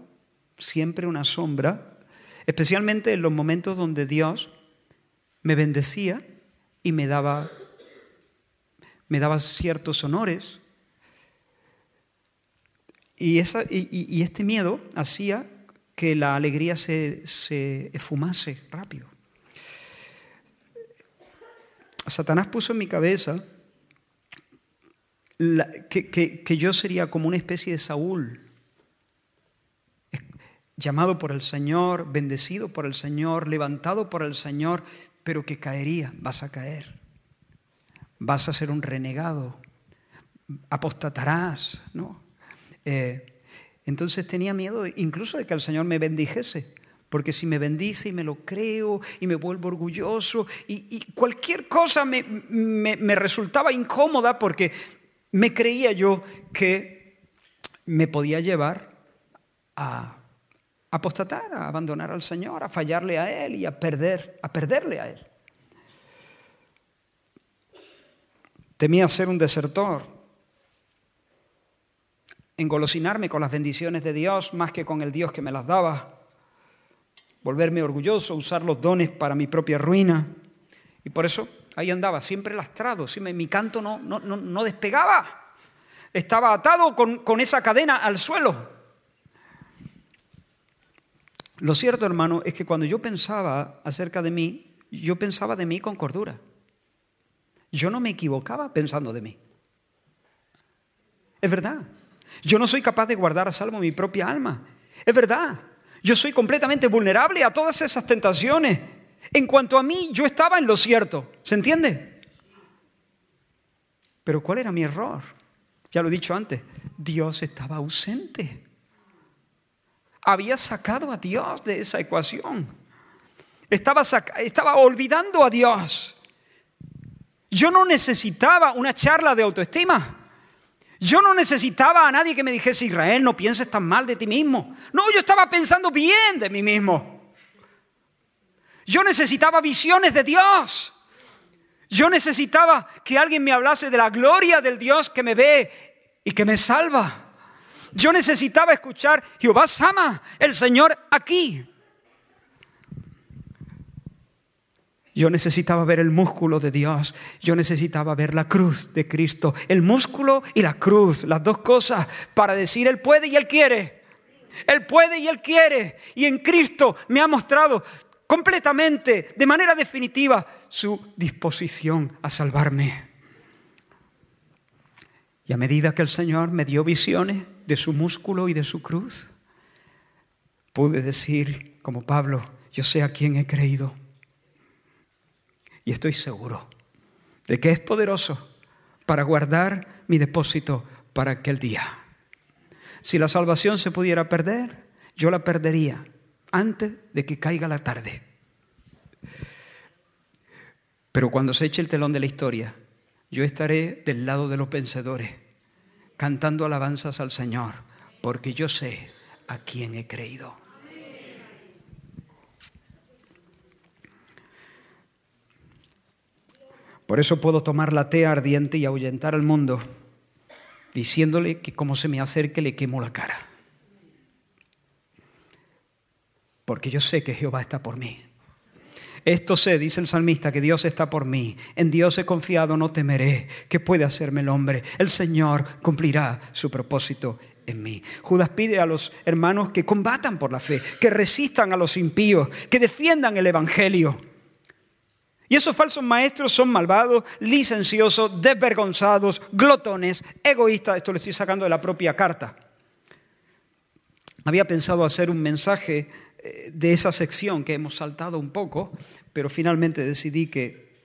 B: siempre una sombra, especialmente en los momentos donde Dios me bendecía y me daba, me daba ciertos honores. Y, esa, y este miedo hacía que la alegría se, se esfumase rápido. Satanás puso en mi cabeza que, que, yo sería como una especie de Saúl, llamado por el Señor, bendecido por el Señor, levantado por el Señor, pero que caería, vas a caer, vas a ser un renegado, apostatarás, ¿no? Eh, entonces tenía miedo incluso de que el Señor me bendijese. Porque si me bendice y me lo creo y me vuelvo orgulloso y, cualquier cosa me, me, resultaba incómoda porque me creía yo que me podía llevar a apostatar, a abandonar al Señor, a fallarle a Él y a perder, a perderle a Él. Temía ser un desertor, engolosinarme con las bendiciones de Dios más que con el Dios que me las daba, volverme orgulloso, usar los dones para mi propia ruina. Y por eso ahí andaba, siempre lastrado, mi canto no, no, no, despegaba, estaba atado con, con esa cadena al suelo. Lo cierto, hermano, es que cuando yo pensaba acerca de mí, yo pensaba de mí con cordura. Yo no me equivocaba pensando de mí. Es verdad. Yo no soy capaz de guardar a salvo mi propia alma. Es verdad. Yo soy completamente vulnerable a todas esas tentaciones. En cuanto a mí, yo estaba en lo cierto. ¿Se entiende? Pero ¿cuál era mi error? Ya lo he dicho antes. Dios estaba ausente. Había sacado a Dios de esa ecuación. Estaba, estaba olvidando a Dios. Yo no necesitaba una charla de autoestima. Yo no necesitaba a nadie que me dijese, Israel, no pienses tan mal de ti mismo. No, yo estaba pensando bien de mí mismo. Yo necesitaba visiones de Dios. Yo necesitaba que alguien me hablase de la gloria del Dios que me ve y que me salva. Yo necesitaba escuchar, Jehová Sama, el Señor aquí. Yo necesitaba ver el músculo de Dios. Yo necesitaba ver la cruz de Cristo. El músculo y la cruz, las dos cosas, para decir, Él puede y Él quiere. Él puede y Él quiere. Y en Cristo me ha mostrado completamente, de manera definitiva, su disposición a salvarme. Y a medida que el Señor me dio visiones de su músculo y de su cruz, pude decir, como Pablo, yo sé a quién he creído y estoy seguro de que es poderoso para guardar mi depósito para aquel día. Si la salvación se pudiera perder, yo la perdería antes de que caiga la tarde. Pero cuando se eche el telón de la historia, yo estaré del lado de los vencedores, cantando alabanzas al Señor, porque yo sé a quién he creído. Por eso puedo tomar la tea ardiente y ahuyentar al mundo, diciéndole que como se me acerque le quemo la cara. Porque yo sé que Jehová está por mí. Esto sé, dice el salmista, que Dios está por mí. En Dios he confiado, no temeré. ¿Qué puede hacerme el hombre? El Señor cumplirá su propósito en mí. Judas pide a los hermanos que combatan por la fe, que resistan a los impíos, que defiendan el Evangelio. Y esos falsos maestros son malvados, licenciosos, desvergonzados, glotones, egoístas. Esto lo estoy sacando de la propia carta. Había pensado hacer un mensaje eh, de esa sección que hemos saltado un poco, pero finalmente decidí que,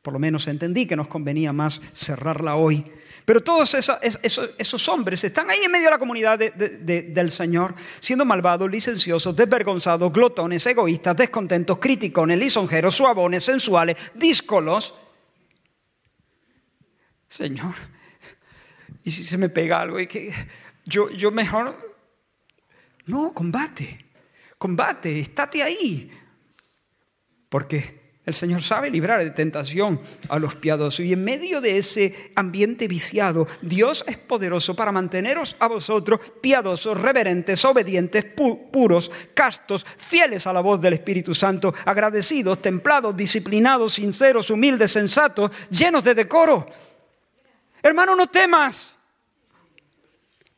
B: por lo menos entendí que nos convenía más cerrarla hoy pero todos esos, hombres están ahí en medio de la comunidad del Señor, siendo malvados, licenciosos, desvergonzados, glotones, egoístas, descontentos, criticones, lisonjeros, suabones, sensuales, díscolos. Señor, ¿y si se me pega algo? Y que yo, yo mejor... No, combate, combate, estate ahí. Porque el Señor sabe librar de tentación a los piadosos. Y en medio de ese ambiente viciado, Dios es poderoso para manteneros a vosotros piadosos, reverentes, obedientes, puros, castos, fieles a la voz del Espíritu Santo, agradecidos, templados, disciplinados, sinceros, humildes, sensatos, llenos de decoro. Hermano, no temas.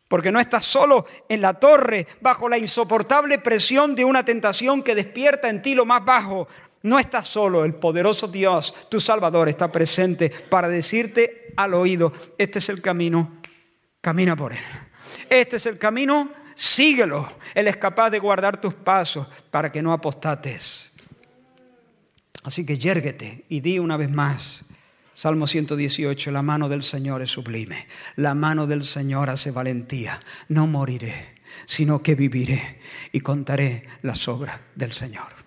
B: Porque no estás solo en la torre bajo la insoportable presión de una tentación que despierta en ti lo más bajo. No estás solo, el poderoso Dios, tu Salvador, está presente para decirte al oído, este es el camino, camina por él. Este es el camino, síguelo. Él es capaz de guardar tus pasos para que no apostates. Así que yérguete y di una vez más, Salmo 118, la mano del Señor es sublime, la mano del Señor hace valentía. No moriré, sino que viviré y contaré las obras del Señor.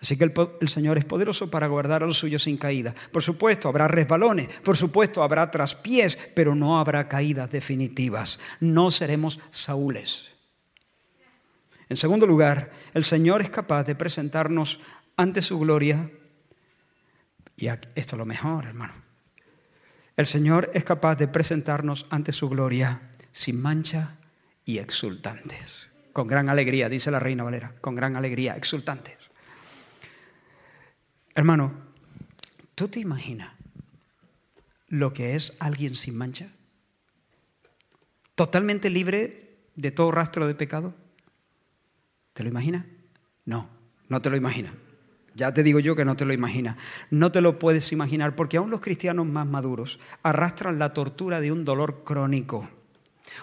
B: Así que el, Señor es poderoso para guardar a los suyos sin caída. Por supuesto, habrá resbalones, por supuesto, habrá traspiés, pero no habrá caídas definitivas. No seremos Saúles. En segundo lugar, el Señor es capaz de presentarnos ante su gloria. Y esto es lo mejor, hermano. El Señor es capaz de presentarnos ante su gloria sin mancha y exultantes. Con gran alegría, dice la reina Valera, con gran alegría, exultantes. Hermano, ¿tú te imaginas lo que es alguien sin mancha? ¿Totalmente libre de todo rastro de pecado? ¿Te lo imaginas? No, no te lo imaginas. Ya te digo yo que no te lo imaginas. No te lo puedes imaginar porque aún los cristianos más maduros arrastran la tortura de un dolor crónico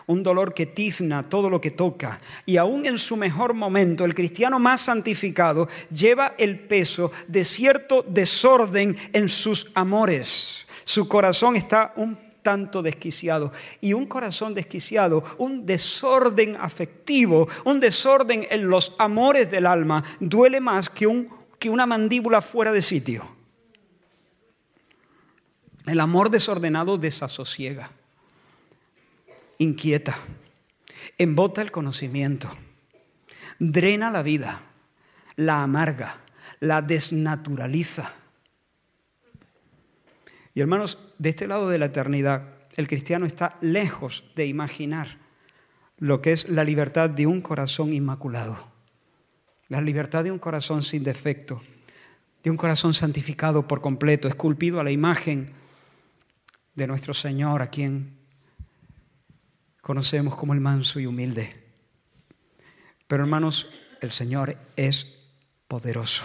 B: un dolor que tizna todo lo que toca. Y aún en su mejor momento, el cristiano más santificado lleva el peso de cierto desorden en sus amores. Su corazón está un tanto desquiciado. Y un corazón desquiciado, un desorden afectivo, un desorden en los amores del alma, duele más que, que una mandíbula fuera de sitio. El amor desordenado desasosiega, inquieta, embota el conocimiento, drena la vida, la amarga, la desnaturaliza. Y hermanos, de este lado de la eternidad, el cristiano está lejos de imaginar lo que es la libertad de un corazón inmaculado, la libertad de un corazón sin defecto, de un corazón santificado por completo, esculpido a la imagen de nuestro Señor, a quien conocemos como el manso y humilde. Pero hermanos, el Señor es poderoso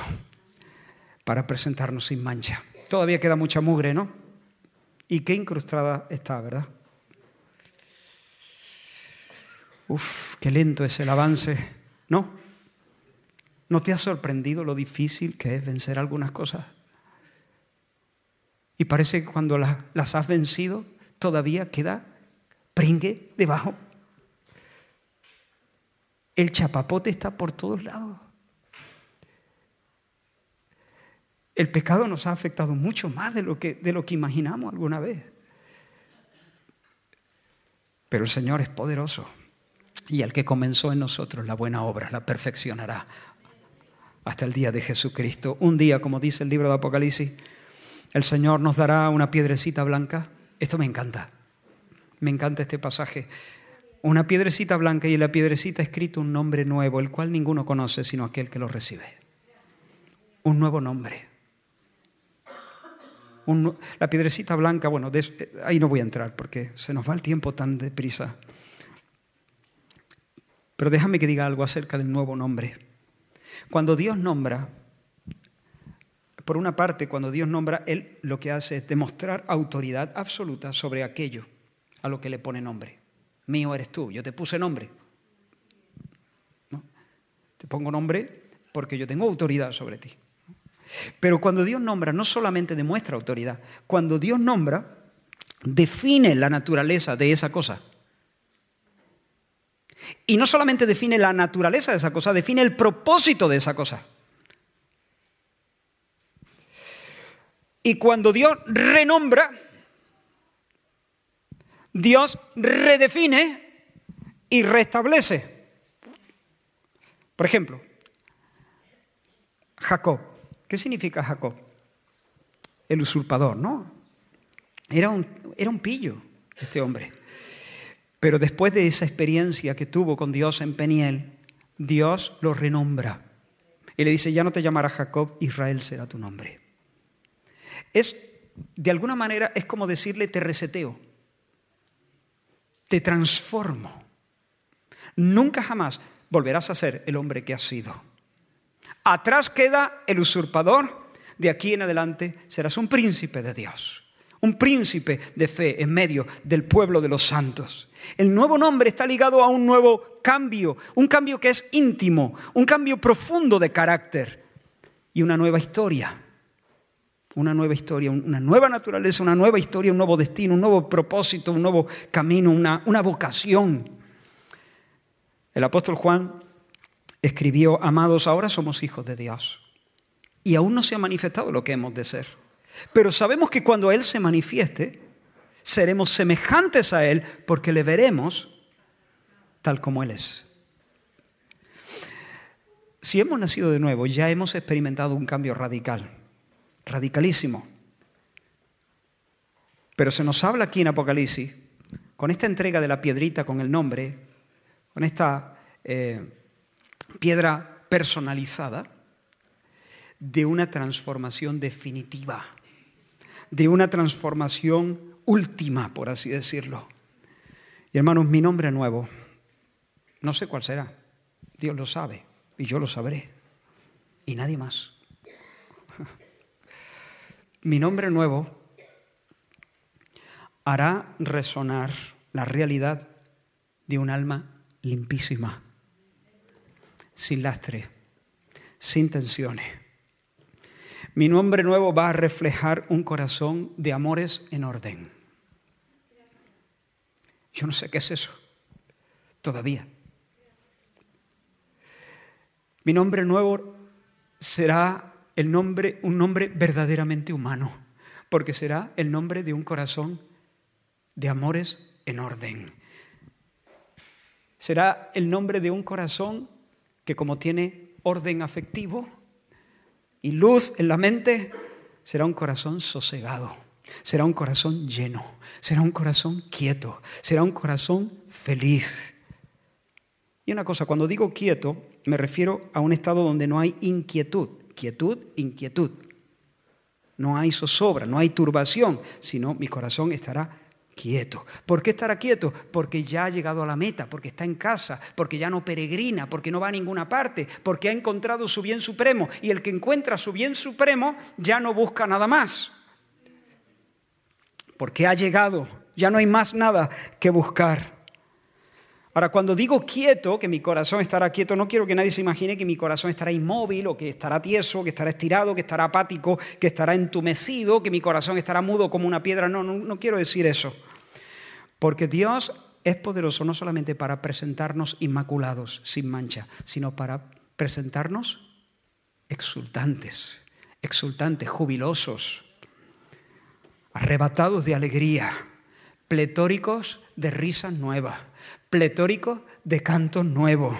B: para presentarnos sin mancha. Todavía queda mucha mugre, ¿no? Y qué incrustada está, ¿verdad? Uf, qué lento es el avance. ¿No? ¿No te ha sorprendido lo difícil que es vencer algunas cosas? Y parece que cuando las, has vencido todavía queda pringue debajo. El chapapote está por todos lados. El pecado nos ha afectado mucho más de lo que, de lo que imaginamos alguna vez. Pero el Señor es poderoso y el que comenzó en nosotros la buena obra la perfeccionará hasta el día de Jesucristo. Un día, como dice el libro de Apocalipsis, el Señor nos dará una piedrecita blanca. Esto me encanta. Me encanta este pasaje. Una piedrecita blanca y en la piedrecita escrito un nombre nuevo, el cual ninguno conoce sino aquel que lo recibe. Un nuevo nombre. la piedrecita blanca, bueno, ahí no voy a entrar porque se nos va el tiempo tan deprisa. Pero déjame que diga algo acerca del nuevo nombre. Cuando Dios nombra, por una parte, cuando Dios nombra, Él lo que hace es demostrar autoridad absoluta sobre aquello a lo que le pone nombre. Mío eres tú, yo te puse nombre. Te pongo nombre porque yo tengo autoridad sobre ti. Pero cuando Dios nombra, no solamente demuestra autoridad, cuando Dios nombra, define la naturaleza de esa cosa. Y no solamente define la naturaleza de esa cosa, define el propósito de esa cosa. Y cuando Dios renombra, Dios redefine y restablece. Por ejemplo, Jacob. ¿Qué significa Jacob? El usurpador, ¿no? Era un, era un pillo este hombre. Pero después de esa experiencia que tuvo con Dios en Peniel, Dios lo renombra. Y le dice, ya no te llamarás Jacob, Israel será tu nombre. Es, de alguna manera, es como decirle, te reseteo, te transformo. Nunca jamás volverás a ser el hombre que has sido. Atrás queda el usurpador, de aquí en adelante serás un príncipe de Dios, un príncipe de fe en medio del pueblo de los santos. El nuevo nombre está ligado a un nuevo cambio, un cambio que es íntimo, un cambio profundo de carácter y una nueva historia. Una nueva historia, una nueva naturaleza, una nueva historia, un nuevo destino, un nuevo propósito, un nuevo camino, una, una vocación. El apóstol Juan escribió, amados, ahora somos hijos de Dios. Y aún no se ha manifestado lo que hemos de ser. Pero sabemos que cuando Él se manifieste, seremos semejantes a Él porque le veremos tal como Él es. Si hemos nacido de nuevo, ya hemos experimentado un cambio radical, radicalísimo. Pero se nos habla aquí en Apocalipsis, con esta entrega de la piedrita con el nombre, con esta eh, piedra personalizada, de una transformación definitiva, de una transformación última, por así decirlo. Y hermanos, mi nombre nuevo, no sé cuál será, Dios lo sabe y yo lo sabré y nadie más. Mi nombre nuevo hará resonar la realidad de un alma limpísima, sin lastre, sin tensiones mi nombre nuevo va a reflejar un corazón de amores en orden. Yo no sé qué es eso, todavía. Mi nombre nuevo será el nombre, un nombre verdaderamente humano, porque será el nombre de un corazón de amores en orden. Será el nombre de un corazón que como tiene orden afectivo y luz en la mente, será un corazón sosegado, será un corazón lleno, será un corazón quieto, será un corazón feliz. Y una cosa, cuando digo quieto, me refiero a un estado donde no hay inquietud, quietud, inquietud. No hay zozobra, no hay turbación, sino mi corazón estará quieto. ¿Por qué estará quieto? Porque ya ha llegado a la meta, porque está en casa, porque ya no peregrina, porque no va a ninguna parte, porque ha encontrado su bien supremo. Y el que encuentra su bien supremo ya no busca nada más. Porque ha llegado, ya no hay más nada que buscar. Ahora, cuando digo quieto, que mi corazón estará quieto, no quiero que nadie se imagine que mi corazón estará inmóvil o que estará tieso, que estará estirado, que estará apático, que estará entumecido, que mi corazón estará mudo como una piedra. No, no, quiero decir eso. Porque Dios es poderoso no solamente para presentarnos inmaculados, sin mancha, sino para presentarnos exultantes, exultantes, jubilosos, arrebatados de alegría, pletóricos de risas nuevas pletóricos de cantos nuevos,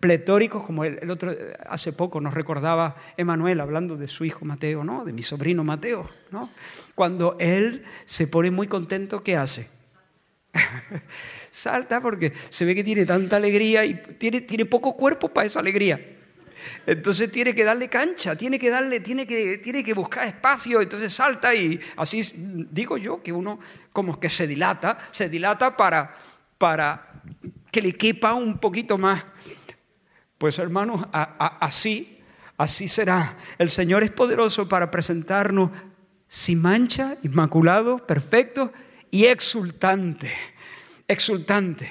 B: pletóricos como el, otro hace poco nos recordaba Emanuel hablando de su hijo Mateo, ¿no? De mi sobrino Mateo, ¿no? Cuando él se pone muy contento, ¿qué hace? (laughs) Salta porque se ve que tiene tanta alegría y tiene, tiene poco cuerpo para esa alegría. Entonces tiene que darle cancha, tiene que darle, tiene que, tiene que buscar espacio, entonces salta y así digo yo que uno como que se dilata, se dilata para, para que le quepa un poquito más. Pues hermanos, así, así será. El Señor es poderoso para presentarnos sin mancha, inmaculado, perfecto y exultante. Exultante.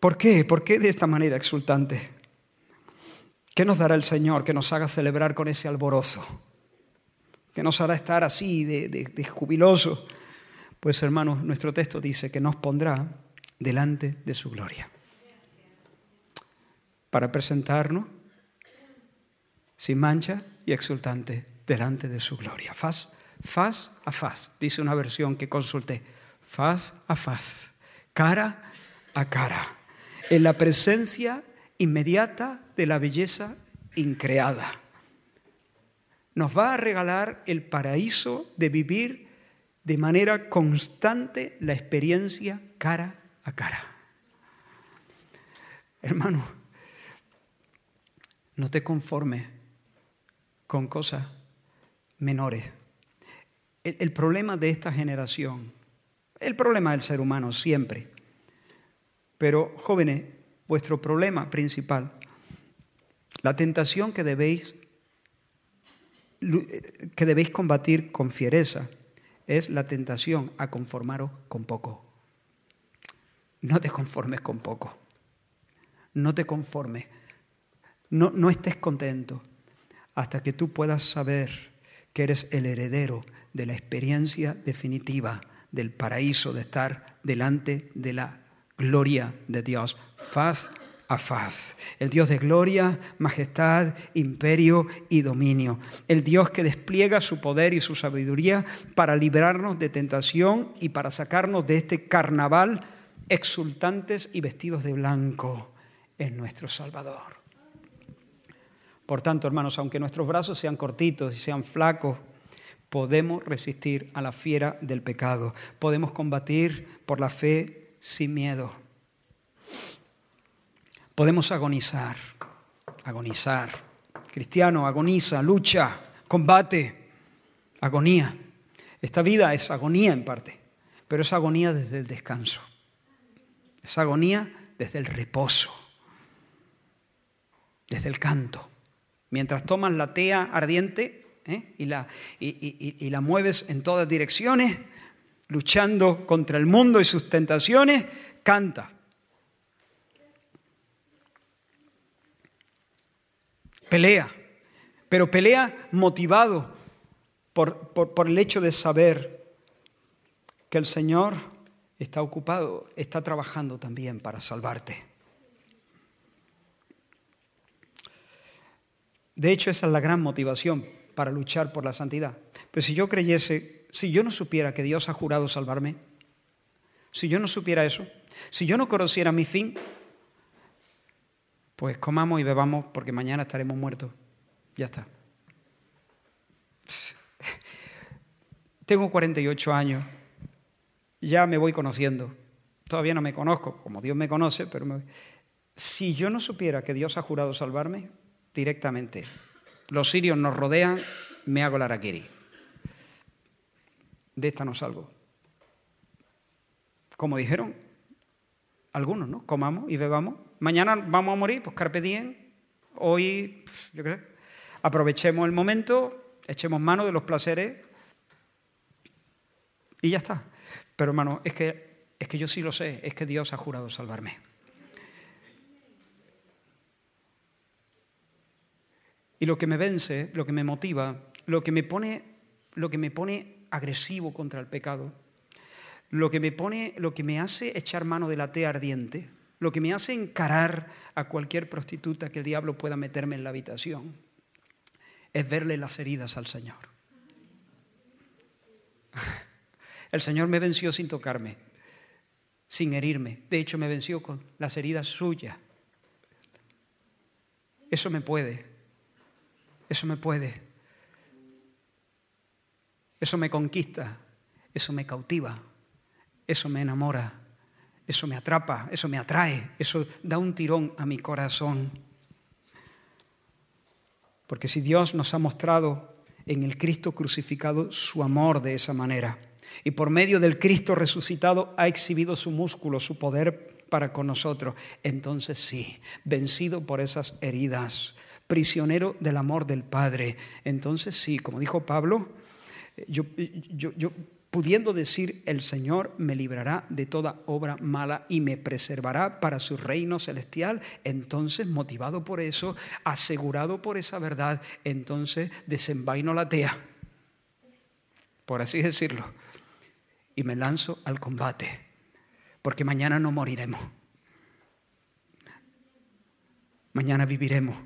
B: ¿Por qué? ¿Por qué de esta manera exultante? ¿Qué nos dará el Señor que nos haga celebrar con ese alborozo? ¿Qué nos hará estar así de, de jubiloso? Pues hermanos, nuestro texto dice que nos pondrá delante de su gloria. Para presentarnos sin mancha y exultante delante de su gloria. Faz, faz a faz, dice una versión que consulté. Faz a faz, cara a cara, en la presencia inmediata de la belleza increada. Nos va a regalar el paraíso de vivir de manera constante la experiencia cara a cara. Hermano, no te conformes con cosas menores. El, el, problema de esta generación, el problema del ser humano siempre, pero jóvenes, vuestro problema principal, la tentación que debéis, que debéis combatir con fiereza, es la tentación a conformaros con poco. No te conformes con poco. No te conformes. No, no estés contento hasta que tú puedas saber que eres el heredero de la experiencia definitiva del paraíso de estar delante de la gloria de Dios, faz a faz. El Dios de gloria, majestad, imperio y dominio. El Dios que despliega su poder y su sabiduría para librarnos de tentación y para sacarnos de este carnaval exultantes y vestidos de blanco en nuestro Salvador. Por tanto, hermanos, aunque nuestros brazos sean cortitos y sean flacos, podemos resistir a la fiera del pecado. Podemos combatir por la fe sin miedo podemos agonizar, agonizar. Cristiano agoniza, lucha, combate, agonía. Esta vida es agonía en parte, pero es agonía desde el descanso. Es agonía desde el reposo, desde el canto. Mientras tomas la tea ardiente ¿eh? y, la, y la mueves en todas direcciones, luchando contra el mundo y sus tentaciones, canta. Pelea, pero pelea motivado por, por, el hecho de saber que el Señor está ocupado, está trabajando también para salvarte. De hecho, esa es la gran motivación para luchar por la santidad. Pero si yo creyese, si yo no supiera que Dios ha jurado salvarme, si yo no supiera eso, si yo no conociera mi fin, pues comamos y bebamos porque mañana estaremos muertos. Ya está. (laughs) Tengo 48 años, ya me voy conociendo. Todavía no me conozco, como Dios me conoce, pero si yo no supiera que Dios ha jurado salvarme, directamente, los sirios nos rodean, me hago la araquiri. De esta no salgo. Como dijeron algunos, ¿no? Comamos y bebamos. Mañana vamos a morir, pues carpe diem. Hoy, yo qué sé, aprovechemos el momento, echemos mano de los placeres y ya está. Pero hermano, es que, es que yo sí lo sé, es que Dios ha jurado salvarme. Y lo que me vence, lo que me motiva, lo que me pone, lo que me pone agresivo contra el pecado, lo que me pone, lo que me hace echar mano de la tea ardiente, lo que me hace encarar a cualquier prostituta que el diablo pueda meterme en la habitación, es verle las heridas al Señor. (laughs) El Señor me venció sin tocarme, sin herirme. De hecho, me venció con las heridas suyas. Eso me puede. Eso me puede. Eso me conquista. Eso me cautiva. Eso me enamora. Eso me atrapa. Eso me atrae. Eso da un tirón a mi corazón. Porque si Dios nos ha mostrado en el Cristo crucificado su amor de esa manera, y por medio del Cristo resucitado ha exhibido su músculo, su poder para con nosotros, entonces sí, vencido por esas heridas, prisionero del amor del Padre, entonces sí, como dijo Pablo, yo, yo pudiendo decir, el Señor me librará de toda obra mala y me preservará para su reino celestial, entonces, motivado por eso, asegurado por esa verdad, entonces desenvaino la tea, por así decirlo, y me lanzo al combate, porque mañana no moriremos. Mañana viviremos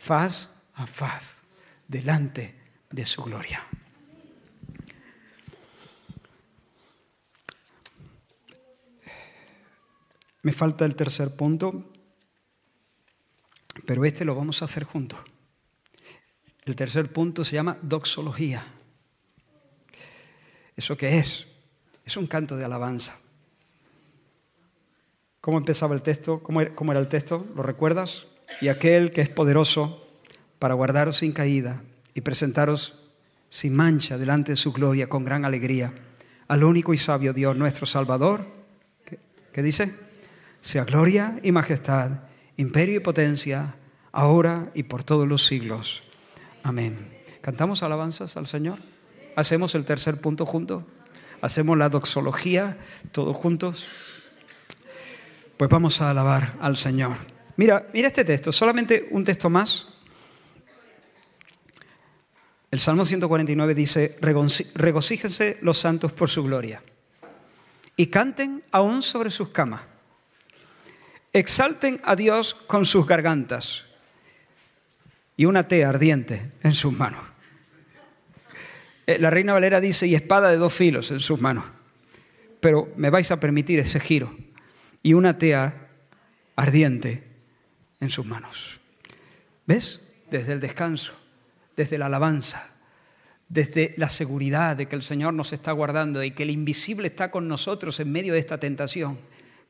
B: faz a faz delante de su gloria. Me falta el tercer punto, pero este lo vamos a hacer juntos. El tercer punto se llama doxología. ¿Eso qué es? Es un canto de alabanza. ¿Cómo empezaba el texto? ¿Cómo era, el texto? ¿Lo recuerdas? Y aquel que es poderoso para guardaros sin caída y presentaros sin mancha delante de su gloria con gran alegría, al único y sabio Dios, nuestro Salvador, ¿qué, dice? Sea gloria y majestad, imperio y potencia, ahora y por todos los siglos. Amén. ¿Cantamos alabanzas al Señor? ¿Hacemos el tercer punto juntos? ¿Hacemos la doxología todos juntos? Pues vamos a alabar al Señor. Mira, mira este texto, solamente un texto más. El Salmo 149 dice, regocíjense los santos por su gloria y canten aún sobre sus camas. Exalten a Dios con sus gargantas y una tea ardiente en sus manos. Eh, la reina Valera dice, y espada de dos filos en sus manos. Pero me vais a permitir ese giro y una tea ardiente en sus manos. ¿Ves? Desde el descanso, desde la alabanza, desde la seguridad de que el Señor nos está guardando y que el invisible está con nosotros en medio de esta tentación.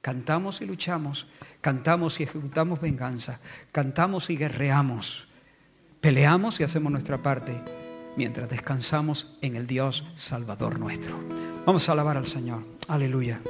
B: Cantamos y luchamos Cantamos y ejecutamos venganza. Cantamos y guerreamos. Peleamos y hacemos nuestra parte mientras descansamos en el Dios Salvador nuestro. Vamos a alabar al Señor. Aleluya.